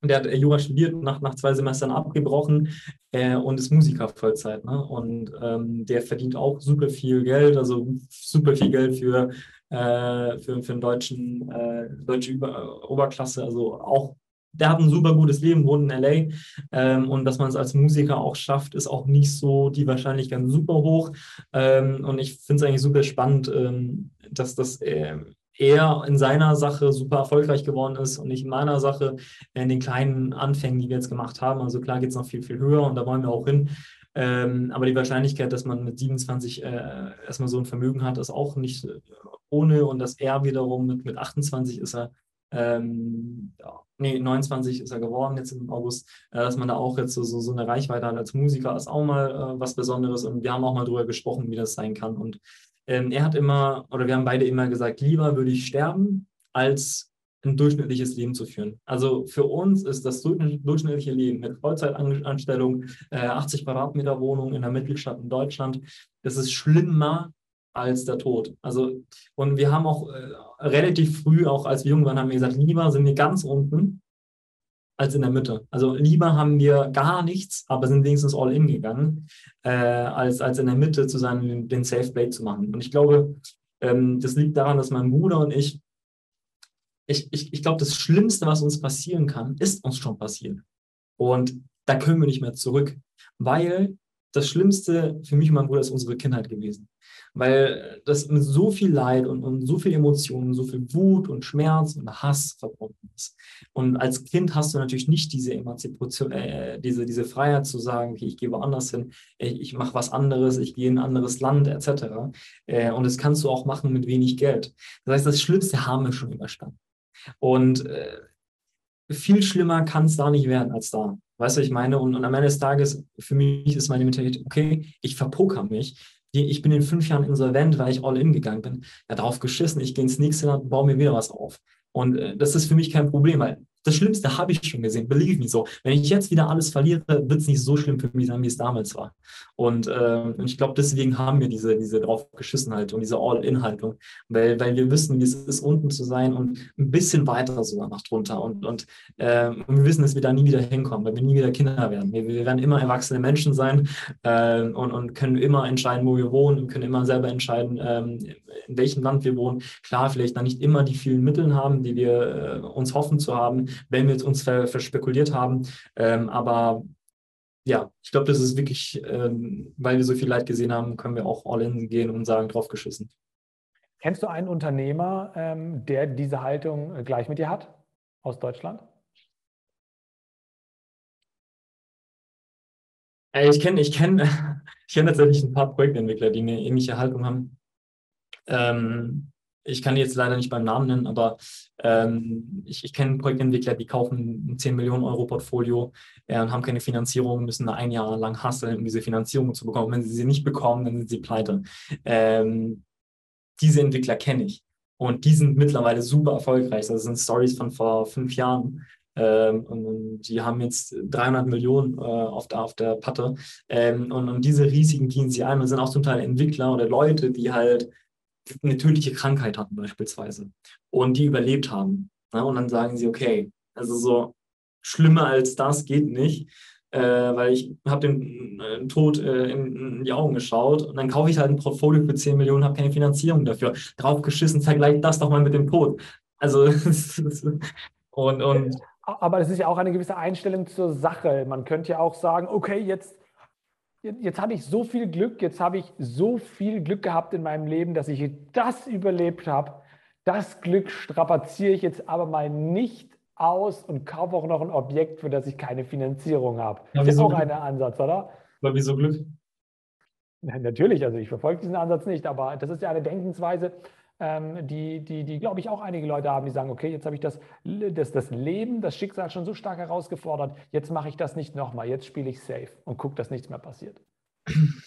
der hat äh, Jura studiert, nach, nach zwei Semestern abgebrochen äh, und ist Musiker Vollzeit. Ne? Und ähm, der verdient auch super viel Geld, also super viel Geld für, äh, für, für einen deutschen, äh, deutsche Über Oberklasse. Also auch, der hat ein super gutes Leben, wohnt in LA. Ähm, und dass man es als Musiker auch schafft, ist auch nicht so die Wahrscheinlichkeit super hoch. Ähm, und ich finde es eigentlich super spannend, ähm, dass das äh, er in seiner Sache super erfolgreich geworden ist und ich in meiner Sache in den kleinen Anfängen, die wir jetzt gemacht haben. Also klar geht es noch viel, viel höher und da wollen wir auch hin. Ähm, aber die Wahrscheinlichkeit, dass man mit 27 äh, erstmal so ein Vermögen hat, ist auch nicht äh, ohne und dass er wiederum mit, mit 28 ist er, ähm, nee, 29 ist er geworden jetzt im August, äh, dass man da auch jetzt so, so, so eine Reichweite hat als Musiker, ist auch mal äh, was Besonderes und wir haben auch mal drüber gesprochen, wie das sein kann und ähm, er hat immer, oder wir haben beide immer gesagt, lieber würde ich sterben, als ein durchschnittliches Leben zu führen. Also für uns ist das durchschnittliche Leben mit Vollzeitanstellung, äh, 80 Quadratmeter Wohnung in der Mittelstadt in Deutschland, das ist schlimmer als der Tod. Also, und wir haben auch äh, relativ früh, auch als wir jung waren, haben wir gesagt, lieber sind wir ganz unten, als in der Mitte. Also lieber haben wir gar nichts, aber sind wenigstens all in gegangen, äh, als, als in der Mitte zu sein, den Safe Play zu machen. Und ich glaube, ähm, das liegt daran, dass mein Bruder und ich, ich, ich, ich glaube, das Schlimmste, was uns passieren kann, ist uns schon passiert. Und da können wir nicht mehr zurück, weil das Schlimmste für mich und mein Bruder ist unsere Kindheit gewesen. Weil das mit so viel Leid und, und so viel Emotionen, so viel Wut und Schmerz und Hass verbunden ist. Und als Kind hast du natürlich nicht diese Emanzipation, äh, diese, diese Freiheit zu sagen, okay, ich gehe woanders hin, ich, ich mache was anderes, ich gehe in ein anderes Land, etc. Äh, und das kannst du auch machen mit wenig Geld. Das heißt, das Schlimmste haben wir schon überstanden. Und äh, viel schlimmer kann es da nicht werden als da. Weißt du, ich meine? Und, und am Ende des Tages, für mich ist meine Mentalität, okay, ich verpoker mich. Ich bin in fünf Jahren insolvent, weil ich all in gegangen bin. Ja, drauf geschissen, ich gehe ins nächste Land und baue mir wieder was auf. Und äh, das ist für mich kein Problem, weil das Schlimmste habe ich schon gesehen, believe me so. Wenn ich jetzt wieder alles verliere, wird es nicht so schlimm für mich sein, wie es damals war. Und, äh, ich glaube, deswegen haben wir diese, diese draufgeschissenheit und diese All-In-Haltung, weil, weil wir wissen, wie es ist, unten zu sein und ein bisschen weiter sogar nach drunter. Und, und, äh, wir wissen, dass wir da nie wieder hinkommen, weil wir nie wieder Kinder werden. Wir, wir werden immer erwachsene Menschen sein äh, und, und können immer entscheiden, wo wir wohnen und können immer selber entscheiden, ähm, in welchem Land wir wohnen. Klar, vielleicht dann nicht immer die vielen Mittel haben, die wir äh, uns hoffen zu haben, wenn wir jetzt uns ver verspekuliert haben. Ähm, aber ja, ich glaube, das ist wirklich, ähm, weil wir so viel Leid gesehen haben, können wir auch all in gehen und sagen, drauf geschissen. Kennst du einen Unternehmer, ähm, der diese Haltung äh, gleich mit dir hat aus Deutschland? Äh, ich kenne ich kenn, ich kenn tatsächlich ein paar Projektentwickler, die eine ähnliche Haltung haben. Ähm, ich kann die jetzt leider nicht beim Namen nennen, aber ähm, ich, ich kenne Projektentwickler, die kaufen ein 10 Millionen Euro Portfolio äh, und haben keine Finanzierung, müssen ein Jahr lang hasseln, um diese Finanzierung zu bekommen. Wenn sie sie nicht bekommen, dann sind sie pleite. Ähm, diese Entwickler kenne ich und die sind mittlerweile super erfolgreich. Das sind Stories von vor fünf Jahren. Ähm, und die haben jetzt 300 Millionen äh, auf, der, auf der Patte. Ähm, und, und diese Risiken gehen sie ein und sind auch zum Teil Entwickler oder Leute, die halt eine tödliche Krankheit hatten beispielsweise und die überlebt haben. Ne? Und dann sagen sie, okay, also so schlimmer als das geht nicht, äh, weil ich habe den äh, Tod äh, in, in, die Augen geschaut und dann kaufe ich halt ein Portfolio für 10 Millionen, habe keine Finanzierung dafür. Drauf geschissen, vergleicht das doch mal mit dem Tod. Also und, und aber es ist ja auch eine gewisse Einstellung zur Sache. Man könnte ja auch sagen, okay, jetzt jetzt hatte ich so viel Glück, jetzt habe ich so viel Glück gehabt in meinem Leben, dass ich das überlebt habe. Das Glück strapaziere ich jetzt aber mal nicht aus und kaufe auch noch ein Objekt, für das ich keine Finanzierung habe. Ja, das ist auch ein Ansatz, oder? Aber wieso Glück? Natürlich, also ich verfolge diesen Ansatz nicht, aber das ist ja eine Denkensweise, die, die, die glaube ich, auch einige Leute haben, die sagen, okay, jetzt habe ich das, das, das Leben, das Schicksal schon so stark herausgefordert, jetzt mache ich das nicht nochmal, jetzt spiele ich safe und gucke, dass nichts mehr passiert.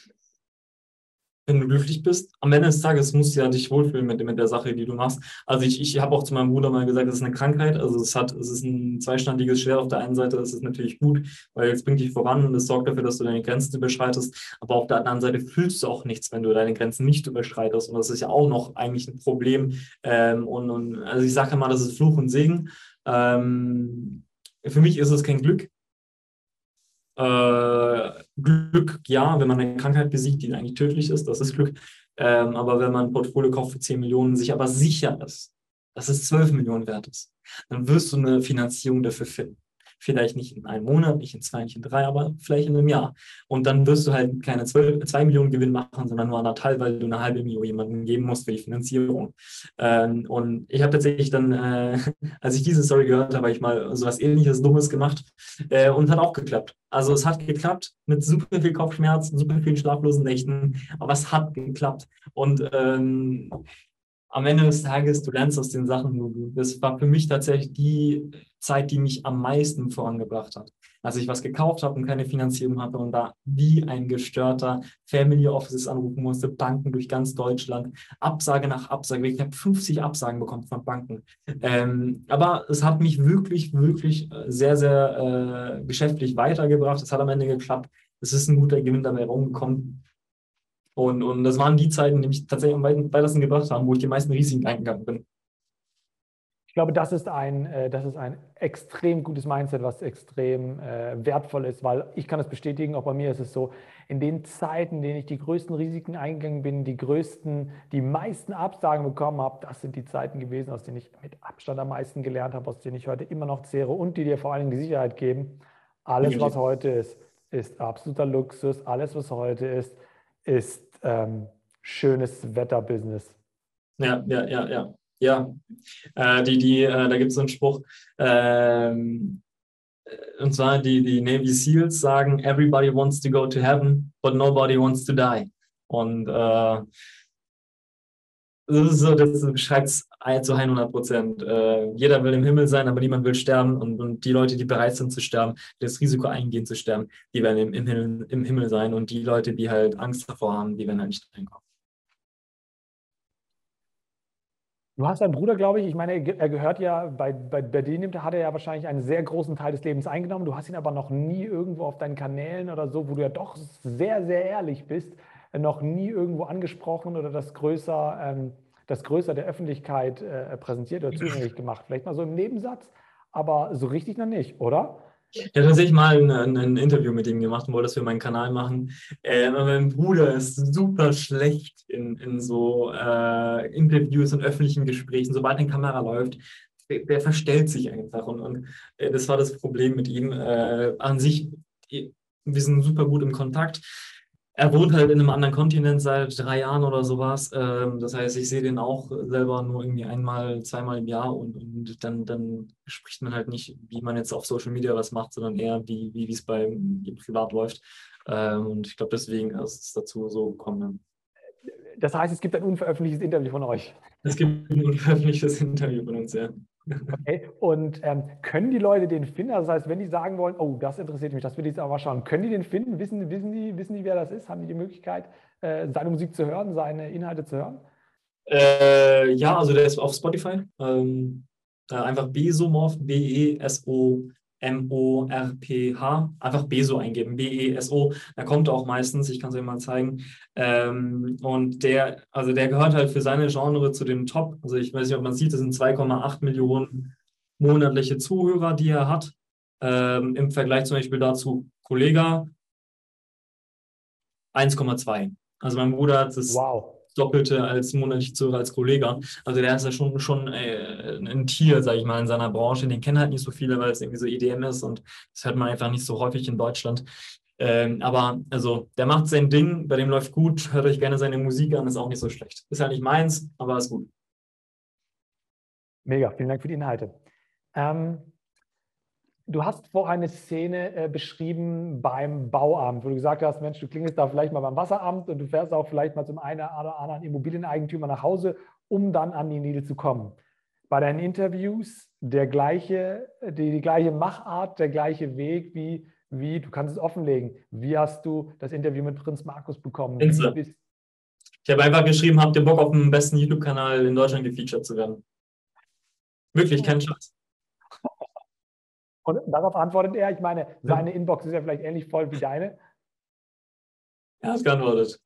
wenn du glücklich bist. Am Ende des Tages musst du ja dich wohlfühlen mit, mit der Sache, die du machst. Also ich, ich habe auch zu meinem Bruder mal gesagt, das ist eine Krankheit. Also es hat, es ist ein zweistandiges Schwert. Auf der einen Seite ist es natürlich gut, weil es bringt dich voran und es sorgt dafür, dass du deine Grenzen überschreitest. Aber auf der anderen Seite fühlst du auch nichts, wenn du deine Grenzen nicht überschreitest. Und das ist ja auch noch eigentlich ein Problem. Ähm, und, und also ich sage mal, das ist Fluch und Segen. Ähm, für mich ist es kein Glück, äh, Glück, ja, wenn man eine Krankheit besiegt, die eigentlich tödlich ist, das ist Glück. Ähm, aber wenn man ein Portfolio kauft für 10 Millionen, sich aber sicher ist, dass es 12 Millionen wert ist, dann wirst du eine Finanzierung dafür finden. Vielleicht nicht in einem Monat, nicht in zwei, nicht in drei, aber vielleicht in einem Jahr. Und dann wirst du halt keine zwei, zwei Millionen Gewinn machen, sondern nur anderthalb, weil du eine halbe Million jemandem geben musst für die Finanzierung. Ähm, und ich habe tatsächlich dann, äh, als ich diese Story gehört habe, habe ich mal so was ähnliches Dummes gemacht äh, und hat auch geklappt. Also es hat geklappt mit super viel Kopfschmerzen, super vielen schlaflosen Nächten, aber es hat geklappt. Und ähm, am Ende des Tages, du lernst aus den Sachen. Das war für mich tatsächlich die Zeit, die mich am meisten vorangebracht hat. Als ich was gekauft habe und keine Finanzierung hatte und da wie ein gestörter Family Offices anrufen musste, Banken durch ganz Deutschland, Absage nach Absage. Ich habe 50 Absagen bekommen von Banken. Ähm, aber es hat mich wirklich, wirklich äh, sehr, sehr äh, geschäftlich weitergebracht. Es hat am Ende geklappt. Es ist ein guter Gewinn dabei rumgekommen. Und, und das waren die Zeiten, die mich tatsächlich am weitesten gebracht haben, wo ich die meisten Risiken eingegangen bin. Ich glaube, das ist ein, äh, das ist ein extrem gutes Mindset, was extrem äh, wertvoll ist, weil ich kann es bestätigen, auch bei mir ist es so, in den Zeiten, in denen ich die größten Risiken eingegangen bin, die größten, die meisten Absagen bekommen habe, das sind die Zeiten gewesen, aus denen ich mit Abstand am meisten gelernt habe, aus denen ich heute immer noch zehre und die dir vor allem die Sicherheit geben. Alles, was heute ist, ist absoluter Luxus. Alles, was heute ist, ist ähm, schönes Wetterbusiness. Ja, ja, ja, ja. Ja, äh, die, die, äh, da gibt es so einen Spruch, ähm, äh, und zwar die, die Navy SEALs sagen, everybody wants to go to heaven, but nobody wants to die. Und äh, das ist so, das beschreibt es zu 100 Prozent. Äh, jeder will im Himmel sein, aber niemand will sterben. Und, und, die Leute, die bereit sind zu sterben, das Risiko eingehen zu sterben, die werden im, im, Himmel, im Himmel sein. Und die Leute, die halt Angst davor haben, die werden halt nicht reinkommen. Du hast einen Bruder, glaube ich. Ich meine, er gehört ja, bei, bei, bei dem hat er ja wahrscheinlich einen sehr großen Teil des Lebens eingenommen. Du hast ihn aber noch nie irgendwo auf deinen Kanälen oder so, wo du ja doch sehr, sehr ehrlich bist, noch nie irgendwo angesprochen oder das größer, ähm, das größer der Öffentlichkeit äh, präsentiert oder zugänglich gemacht. Vielleicht mal so im Nebensatz, aber so richtig noch nicht, oder? Ich habe tatsächlich mal ein, ein, Interview mit ihm gemacht und wollte das für meinen Kanal machen. Äh, mein Bruder ist super schlecht in, in so äh, Interviews und öffentlichen Gesprächen. Sobald eine Kamera läuft, der, der verstellt sich einfach. Und, und äh, das war das Problem mit ihm. Äh, an sich, wir sind super gut im Kontakt er wohnt halt in einem anderen Kontinent seit drei Jahren oder sowas. Ähm, das heißt, ich sehe den auch selber nur irgendwie einmal, zweimal im Jahr und, und dann, dann spricht man halt nicht, wie man jetzt auf Social Media was macht, sondern eher, wie, wie es bei ihm privat läuft. Ähm, und ich glaube, deswegen ist es dazu so gekommen. Das heißt, es gibt ein unveröffentlichtes Interview von euch. Es gibt ein unveröffentlichtes Interview von uns, ja. Okay. Und ähm, können die Leute den finden? Also das heißt, wenn die sagen wollen, oh, das interessiert mich, das will ich jetzt aber schauen, können die den finden? Wissen, wissen, die, wissen die, wer das ist? Haben die die Möglichkeit, äh, seine Musik zu hören, seine Inhalte zu hören? Äh, ja, also der ist auf Spotify. Ähm, äh, einfach Besomorph, B-E-S-O M-O-R-P-H, einfach Beso eingeben, B-E-S-O, da kommt er auch meistens, ich kann es euch mal zeigen. Ähm, und der, also der gehört halt für seine Genre zu den Top, also ich weiß nicht, ob man sieht, das sind 2,8 Millionen monatliche Zuhörer, die er hat. Ähm, Im Vergleich zum Beispiel dazu Kollega 1,2. Also mein Bruder hat das wow. Doppelte als monatlich Zuhörer als Kollege. Also der ist ja schon, schon äh, ein Tier, sage ich mal, in seiner Branche. Den kennen halt nicht so viele, weil es irgendwie so EDM ist und das hört man einfach nicht so häufig in Deutschland. Ähm, aber also, der macht sein Ding, bei dem läuft gut, hört euch gerne seine Musik an, ist auch nicht so schlecht. Ist halt nicht meins, aber ist gut. Mega, vielen Dank für die Inhalte. Ähm, Du hast vorher eine Szene äh, beschrieben beim Bauamt, wo du gesagt hast, Mensch, du klingelst da vielleicht mal beim Wasseramt und du fährst auch vielleicht mal zum einen oder anderen Immobilieneigentümer nach Hause, um dann an die Needle zu kommen. Bei deinen Interviews der gleiche, die, die gleiche Machart, der gleiche Weg, wie, wie, du kannst es offenlegen. Wie hast du das Interview mit Prinz Markus bekommen? Ich habe einfach geschrieben, habt ihr Bock auf den besten YouTube-Kanal in Deutschland gefeatured zu werden? Wirklich, kein Schatz. Und darauf antwortet er, ich meine, seine Inbox ist ja vielleicht ähnlich voll wie deine. Er hat geantwortet.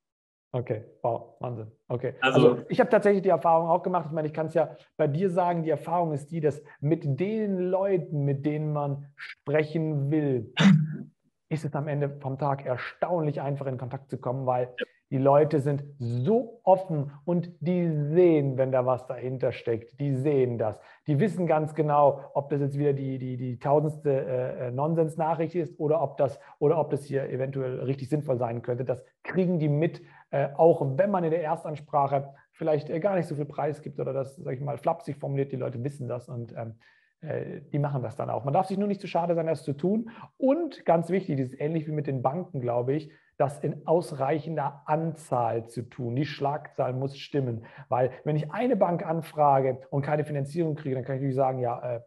Okay, wow, Wahnsinn. Okay. Also, also ich habe tatsächlich die Erfahrung auch gemacht. Ich meine, ich kann es ja bei dir sagen, die Erfahrung ist die, dass mit den Leuten, mit denen man sprechen will, ist es am Ende vom Tag erstaunlich einfach in Kontakt zu kommen, weil die Leute sind so offen und die sehen, wenn da was dahinter steckt. Die sehen das. Die wissen ganz genau, ob das jetzt wieder die, die, die tausendste äh, Nonsens-Nachricht ist oder ob, das, oder ob das hier eventuell richtig sinnvoll sein könnte. Das kriegen die mit, äh, auch wenn man in der Erstansprache vielleicht äh, gar nicht so viel Preis gibt oder das, sag ich mal, flapsig formuliert. Die Leute wissen das und ähm, äh, die machen das dann auch. Man darf sich nur nicht zu schade sein, das zu tun. Und ganz wichtig, das ist ähnlich wie mit den Banken, glaube ich, das in ausreichender Anzahl zu tun. Die Schlagzahl muss stimmen, weil wenn ich eine Bank anfrage und keine Finanzierung kriege, dann kann ich natürlich sagen, ja,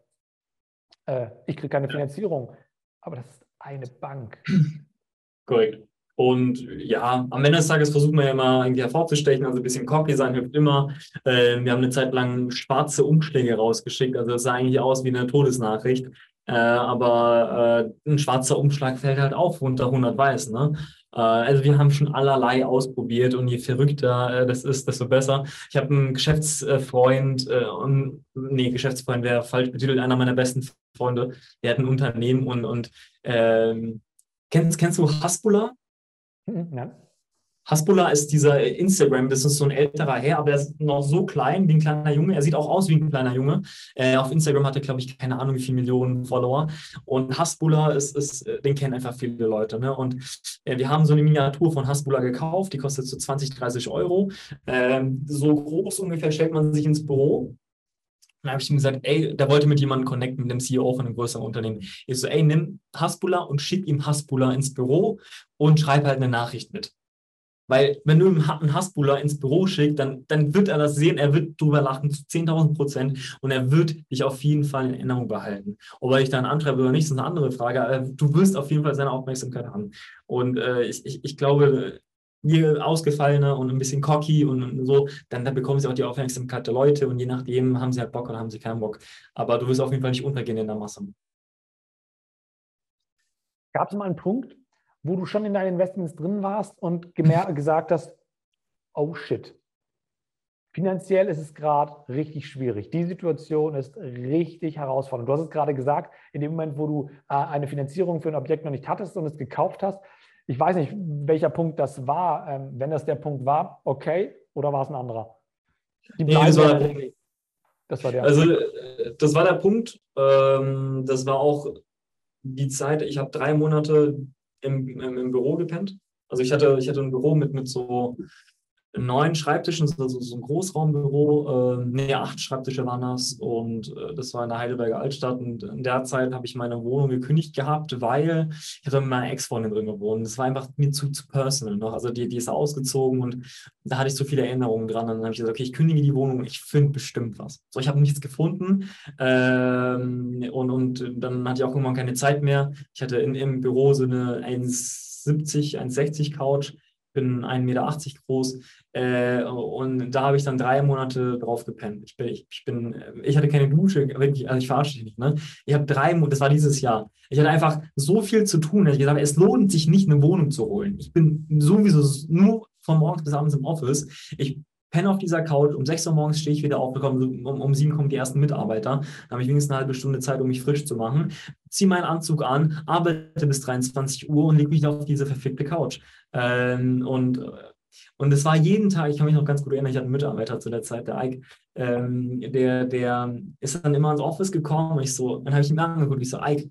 äh, äh, ich kriege keine Finanzierung, aber das ist eine Bank. Korrekt. Und ja, am Ende des Tages versucht man ja immer irgendwie hervorzustechen, also ein bisschen cocky sein hilft immer. Äh, wir haben eine Zeit lang schwarze Umschläge rausgeschickt, also das sah eigentlich aus wie eine Todesnachricht. Äh, aber äh, ein schwarzer Umschlag fällt halt auch unter 100 Weiß. Ne? Äh, also wir haben schon allerlei ausprobiert und je verrückter äh, das ist, desto besser. Ich habe einen Geschäftsfreund, äh, nee, Geschäftsfreund wäre falsch betitelt, einer meiner besten Freunde, der hat ein Unternehmen und, und ähm, kennst, kennst du Hasbulla? Hm, ja. Hasbulla ist dieser Instagram, das ist so ein älterer Herr, aber er ist noch so klein wie ein kleiner Junge. Er sieht auch aus wie ein kleiner Junge. Äh, auf Instagram hat er, glaube ich, keine Ahnung, wie viele Millionen Follower. Und Hasbulla ist, ist den kennen einfach viele Leute. Ne? Und äh, wir haben so eine Miniatur von Hasbulla gekauft, die kostet so 20, 30 Euro. Ähm, so groß ungefähr stellt man sich ins Büro. Dann habe ich ihm gesagt, ey, der wollte mit jemandem connecten, mit dem CEO von einem größeren Unternehmen. Ich so, ey, nimm Hasbulla und schick ihm Hasbulla ins Büro und schreib halt eine Nachricht mit. Weil wenn du einen Hassbuller ins Büro schickst, dann, dann wird er das sehen, er wird drüber lachen zu 10.000 Prozent und er wird dich auf jeden Fall in Erinnerung behalten. Ob er dich dann antreibt oder nicht, ist eine andere Frage. Du wirst auf jeden Fall seine Aufmerksamkeit haben. Und äh, ich, ich, ich glaube, je ausgefallener und ein bisschen cocky und so, dann, dann bekommen sie auch die Aufmerksamkeit der Leute und je nachdem haben sie halt Bock oder haben sie keinen Bock. Aber du wirst auf jeden Fall nicht untergehen in der Masse. Gab es mal einen Punkt, wo du schon in deinen Investments drin warst und gesagt hast, oh shit, finanziell ist es gerade richtig schwierig. Die Situation ist richtig herausfordernd. Du hast es gerade gesagt, in dem Moment, wo du äh, eine Finanzierung für ein Objekt noch nicht hattest und es gekauft hast, ich weiß nicht, welcher Punkt das war. Ähm, wenn das der Punkt war, okay, oder war es ein anderer? Die nee, das, war der, das war der Also, äh, das war der Punkt. Ähm, das war auch die Zeit, ich habe drei Monate im, im, im Büro gepennt. Also ich hatte, ich hatte ein Büro mit, mit so neun Schreibtischen, also so ein Großraumbüro. Äh, nee, acht Schreibtische waren das und äh, das war in der Heidelberger Altstadt. Und in der Zeit habe ich meine Wohnung gekündigt gehabt, weil ich hatte mit meiner Ex-Freundin drin gewohnt. Das war einfach mir zu, zu personal noch. Also die, die ist ausgezogen und da hatte ich so viele Erinnerungen dran. Und dann habe ich gesagt, okay, ich kündige die Wohnung, ich finde bestimmt was. So, ich habe nichts gefunden ähm, und, und dann hatte ich auch irgendwann keine Zeit mehr. Ich hatte in, im Büro so eine 1,70, 1,60 Couch bin 1,80 Meter groß äh, und da habe ich dann drei Monate drauf gepennt. Ich, bin, ich, ich, bin, ich hatte keine Dusche, wirklich, also ich verarsche dich nicht. Ne? Ich habe drei Monate, das war dieses Jahr. Ich hatte einfach so viel zu tun, dass ich gesagt habe, es lohnt sich nicht, eine Wohnung zu holen. Ich bin sowieso nur von morgens bis abends im Office. Ich penne auf dieser Couch, um 6 Uhr morgens stehe ich wieder auf, um, um 7 kommen die ersten Mitarbeiter. Dann habe ich wenigstens eine halbe Stunde Zeit, um mich frisch zu machen. Ziehe meinen Anzug an, arbeite bis 23 Uhr und lege mich auf diese verfickte Couch. Ähm, und und es war jeden Tag, ich kann mich noch ganz gut erinnern, ich hatte einen Mitarbeiter zu der Zeit, der Ike, ähm, der, der ist dann immer ins Office gekommen und ich so, dann habe ich ihn angeguckt, ich so, Ike,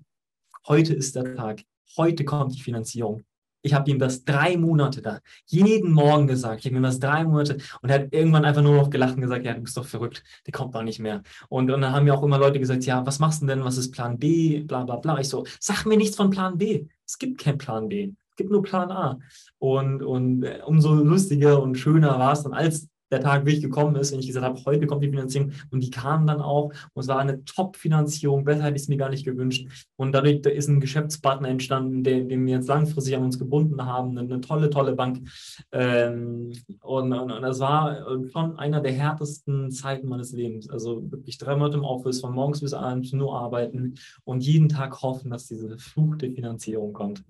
heute ist der Tag, heute kommt die Finanzierung. Ich habe ihm das drei Monate da, jeden Morgen gesagt. Ich habe ihm das drei Monate und er hat irgendwann einfach nur noch gelacht und gesagt, ja, du bist doch verrückt, der kommt doch nicht mehr. Und, und dann haben mir auch immer Leute gesagt, ja, was machst du denn, was ist Plan B, bla bla bla. Ich so, sag mir nichts von Plan B. Es gibt keinen Plan B, es gibt nur Plan A. Und, und äh, umso lustiger und schöner war es dann, als der Tag wirklich gekommen ist, wenn ich gesagt habe, heute kommt die Finanzierung. Und die kamen dann auch und es war eine Top-Finanzierung, besser hätte ich es mir gar nicht gewünscht. Und dadurch da ist ein Geschäftspartner entstanden, den, den wir jetzt langfristig an uns gebunden haben, eine, eine tolle, tolle Bank. Ähm, und, und, und, das war schon einer der härtesten Zeiten meines Lebens, also wirklich drei Monate im Office, von morgens bis abends nur arbeiten und jeden Tag hoffen, dass diese Fluch der Finanzierung kommt.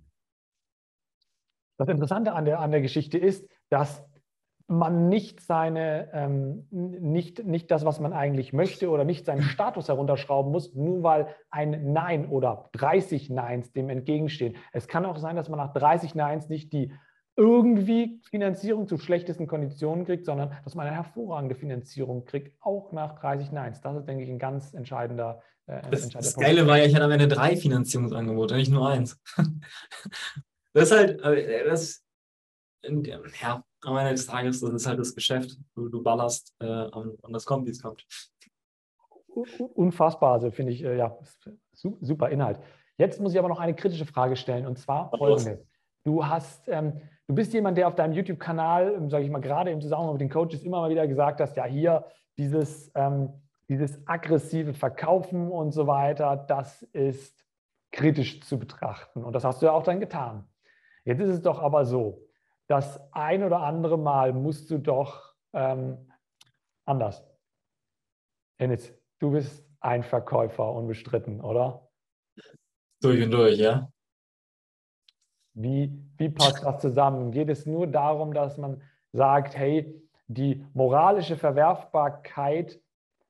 Das Interessante an der, an der Geschichte ist, dass man nicht seine, ähm, nicht, nicht das, was man eigentlich möchte oder nicht seinen Status herunterschrauben muss, nur weil ein Nein oder 30 Neins dem entgegenstehen. Es kann auch sein, dass man nach 30 Neins nicht die irgendwie Finanzierung zu schlechtesten Konditionen kriegt, sondern dass man eine hervorragende Finanzierung kriegt, auch nach 30 Neins. Das ist, denke ich, ein ganz entscheidender, äh, das, entscheidender das Punkt. Geile war ja, ich hatte am Ende drei Finanzierungsangebote, nicht nur eins. das ist halt, äh, das, ja, am Ende des Tages, das ist halt das Geschäft. Du, du ballerst äh, und das kommt, wie es kommt. Unfassbar, also finde ich, äh, ja, super Inhalt. Jetzt muss ich aber noch eine kritische Frage stellen und zwar folgende. Du hast, ähm, du bist jemand, der auf deinem YouTube-Kanal, ähm, sage ich mal, gerade im Zusammenhang mit den Coaches immer mal wieder gesagt hast, ja, hier dieses, ähm, dieses aggressive Verkaufen und so weiter, das ist kritisch zu betrachten. Und das hast du ja auch dann getan. Jetzt ist es doch aber so, das ein oder andere Mal musst du doch ähm, anders. Ennis, du bist ein Verkäufer unbestritten, oder? Durch und durch, ja. Wie, wie passt das zusammen? Geht es nur darum, dass man sagt, hey, die moralische Verwerfbarkeit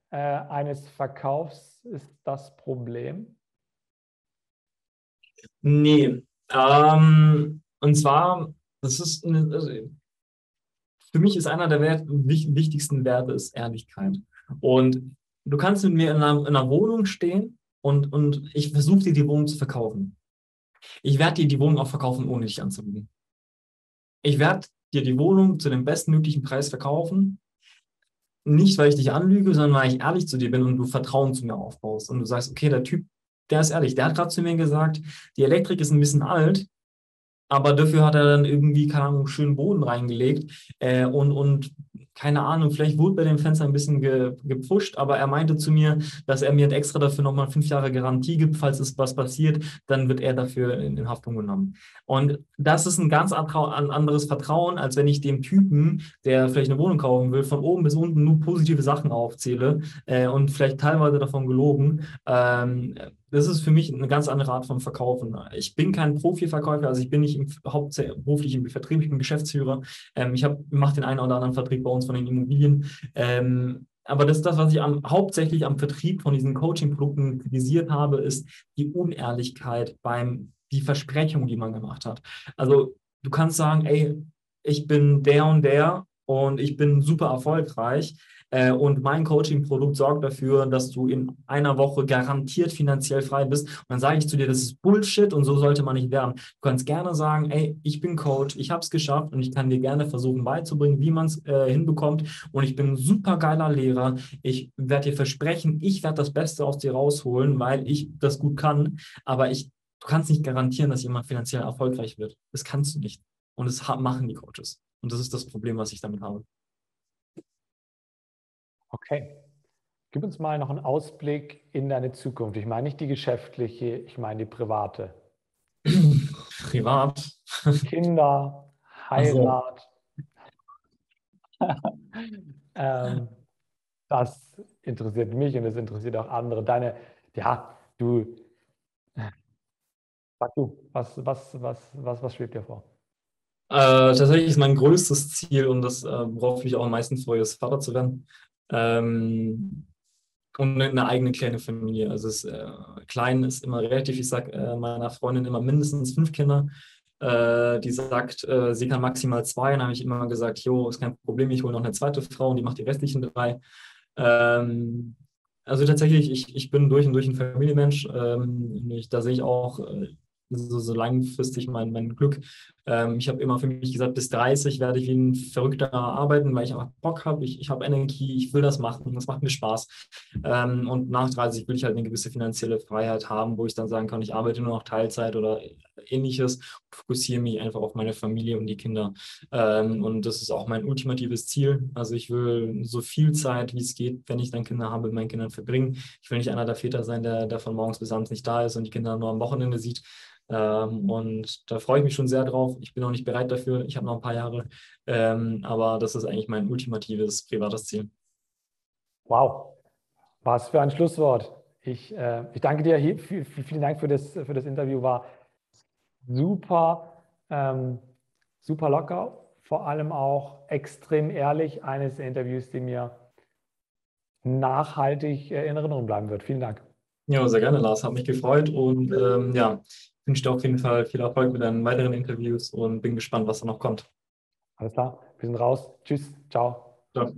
äh, eines Verkaufs ist das Problem? Nee. Ähm, und zwar das ist eine, also für mich ist einer der Wert, wichtigsten Werte ist Ehrlichkeit. Und du kannst mit mir in einer, in einer Wohnung stehen und, und ich versuche dir die Wohnung zu verkaufen. Ich werde dir die Wohnung auch verkaufen, ohne dich anzubieten. Ich werde dir die Wohnung zu dem bestmöglichen Preis verkaufen. Nicht, weil ich dich anlüge, sondern weil ich ehrlich zu dir bin und du Vertrauen zu mir aufbaust. Und du sagst, okay, der Typ, der ist ehrlich. Der hat gerade zu mir gesagt, die Elektrik ist ein bisschen alt, aber dafür hat er dann irgendwie, keine Ahnung, schönen Boden reingelegt äh, und, und keine Ahnung, vielleicht wurde bei dem Fenster ein bisschen ge, gepusht, aber er meinte zu mir, dass er mir extra dafür nochmal fünf Jahre Garantie gibt, falls es was passiert, dann wird er dafür in, in Haftung genommen. Und das ist ein ganz anderes Vertrauen, als wenn ich dem Typen, der vielleicht eine Wohnung kaufen will, von oben bis unten nur positive Sachen aufzähle äh, und vielleicht teilweise davon gelogen. Ähm, das ist für mich eine ganz andere Art von Verkaufen. Ich bin kein Profiverkäufer, also ich bin nicht im, hauptberuflich im Vertrieb, ich bin Geschäftsführer. Ähm, ich mache den einen oder anderen Vertrieb bei uns von den Immobilien. Ähm, aber das ist das, was ich am, hauptsächlich am Vertrieb von diesen Coaching-Produkten kritisiert habe, ist die Unehrlichkeit beim die Versprechung, die man gemacht hat. Also du kannst sagen, ey, ich bin der und der und ich bin super erfolgreich. Äh, und mein Coaching-Produkt sorgt dafür, dass du in einer Woche garantiert finanziell frei bist. Und dann sage ich zu dir, das ist Bullshit und so sollte man nicht werden. Du kannst gerne sagen, ey, ich bin Coach, ich habe es geschafft und ich kann dir gerne versuchen beizubringen, wie man es äh, hinbekommt. Und ich bin ein super geiler Lehrer. Ich werde dir versprechen, ich werde das Beste aus dir rausholen, weil ich das gut kann. Aber ich, du kannst nicht garantieren, dass jemand finanziell erfolgreich wird. Das kannst du nicht. Und das machen die Coaches. Und das ist das Problem, was ich damit habe. Okay. Gib uns mal noch einen Ausblick in deine Zukunft. Ich meine nicht die geschäftliche, ich meine die private. Privat. Kinder, Heirat. ähm, das interessiert mich und es interessiert auch andere. Deine, ja, du, sag du, was, was, was, was, was schwebt dir vor? Äh, tatsächlich ist mein größtes Ziel und das, äh, worauf ich auch am meisten freue, ist Vater zu werden. Ähm, und eine eigene kleine Familie. Also es, äh, klein ist immer relativ. Ich sage äh, meiner Freundin immer mindestens fünf Kinder. Äh, die sagt, äh, sie kann maximal zwei. Dann habe ich immer gesagt, jo, ist kein Problem, ich hole noch eine zweite Frau und die macht die restlichen drei. Ähm, also tatsächlich, ich, ich bin durch und durch ein Familienmensch. Ähm, ich, da sehe ich auch äh, so, so langfristig mein, mein Glück. Ähm, ich habe immer für mich gesagt, bis 30 werde ich wie ein Verrückter arbeiten, weil ich einfach Bock habe, ich, ich habe Energie, ich will das machen, das macht mir Spaß. Ähm, und nach 30 will ich halt eine gewisse finanzielle Freiheit haben, wo ich dann sagen kann, ich arbeite nur noch Teilzeit oder ähnliches, fokussiere mich einfach auf meine Familie und die Kinder. Ähm, und das ist auch mein ultimatives Ziel. Also ich will so viel Zeit, wie es geht, wenn ich dann Kinder habe, mit meinen Kindern verbringen. Ich will nicht einer der Väter sein, der, der von morgens bis abends nicht da ist und die Kinder nur am Wochenende sieht. Ähm, und da freue ich mich schon sehr drauf. Ich bin noch nicht bereit dafür. Ich habe noch ein paar Jahre. Ähm, aber das ist eigentlich mein ultimatives privates Ziel. Wow. Was für ein Schlusswort. Ich, äh, ich danke dir. Hier, vielen Dank für das, für das Interview. War super, ähm, super locker. Vor allem auch extrem ehrlich. Eines der Interviews, die mir nachhaltig in Erinnerung bleiben wird. Vielen Dank. Ja, sehr gerne, Lars. Hat mich gefreut und ähm, ja, wünsche dir auf jeden Fall viel Erfolg mit deinen weiteren Interviews und bin gespannt, was da noch kommt. Alles klar, wir sind raus. Tschüss, ciao. Ciao.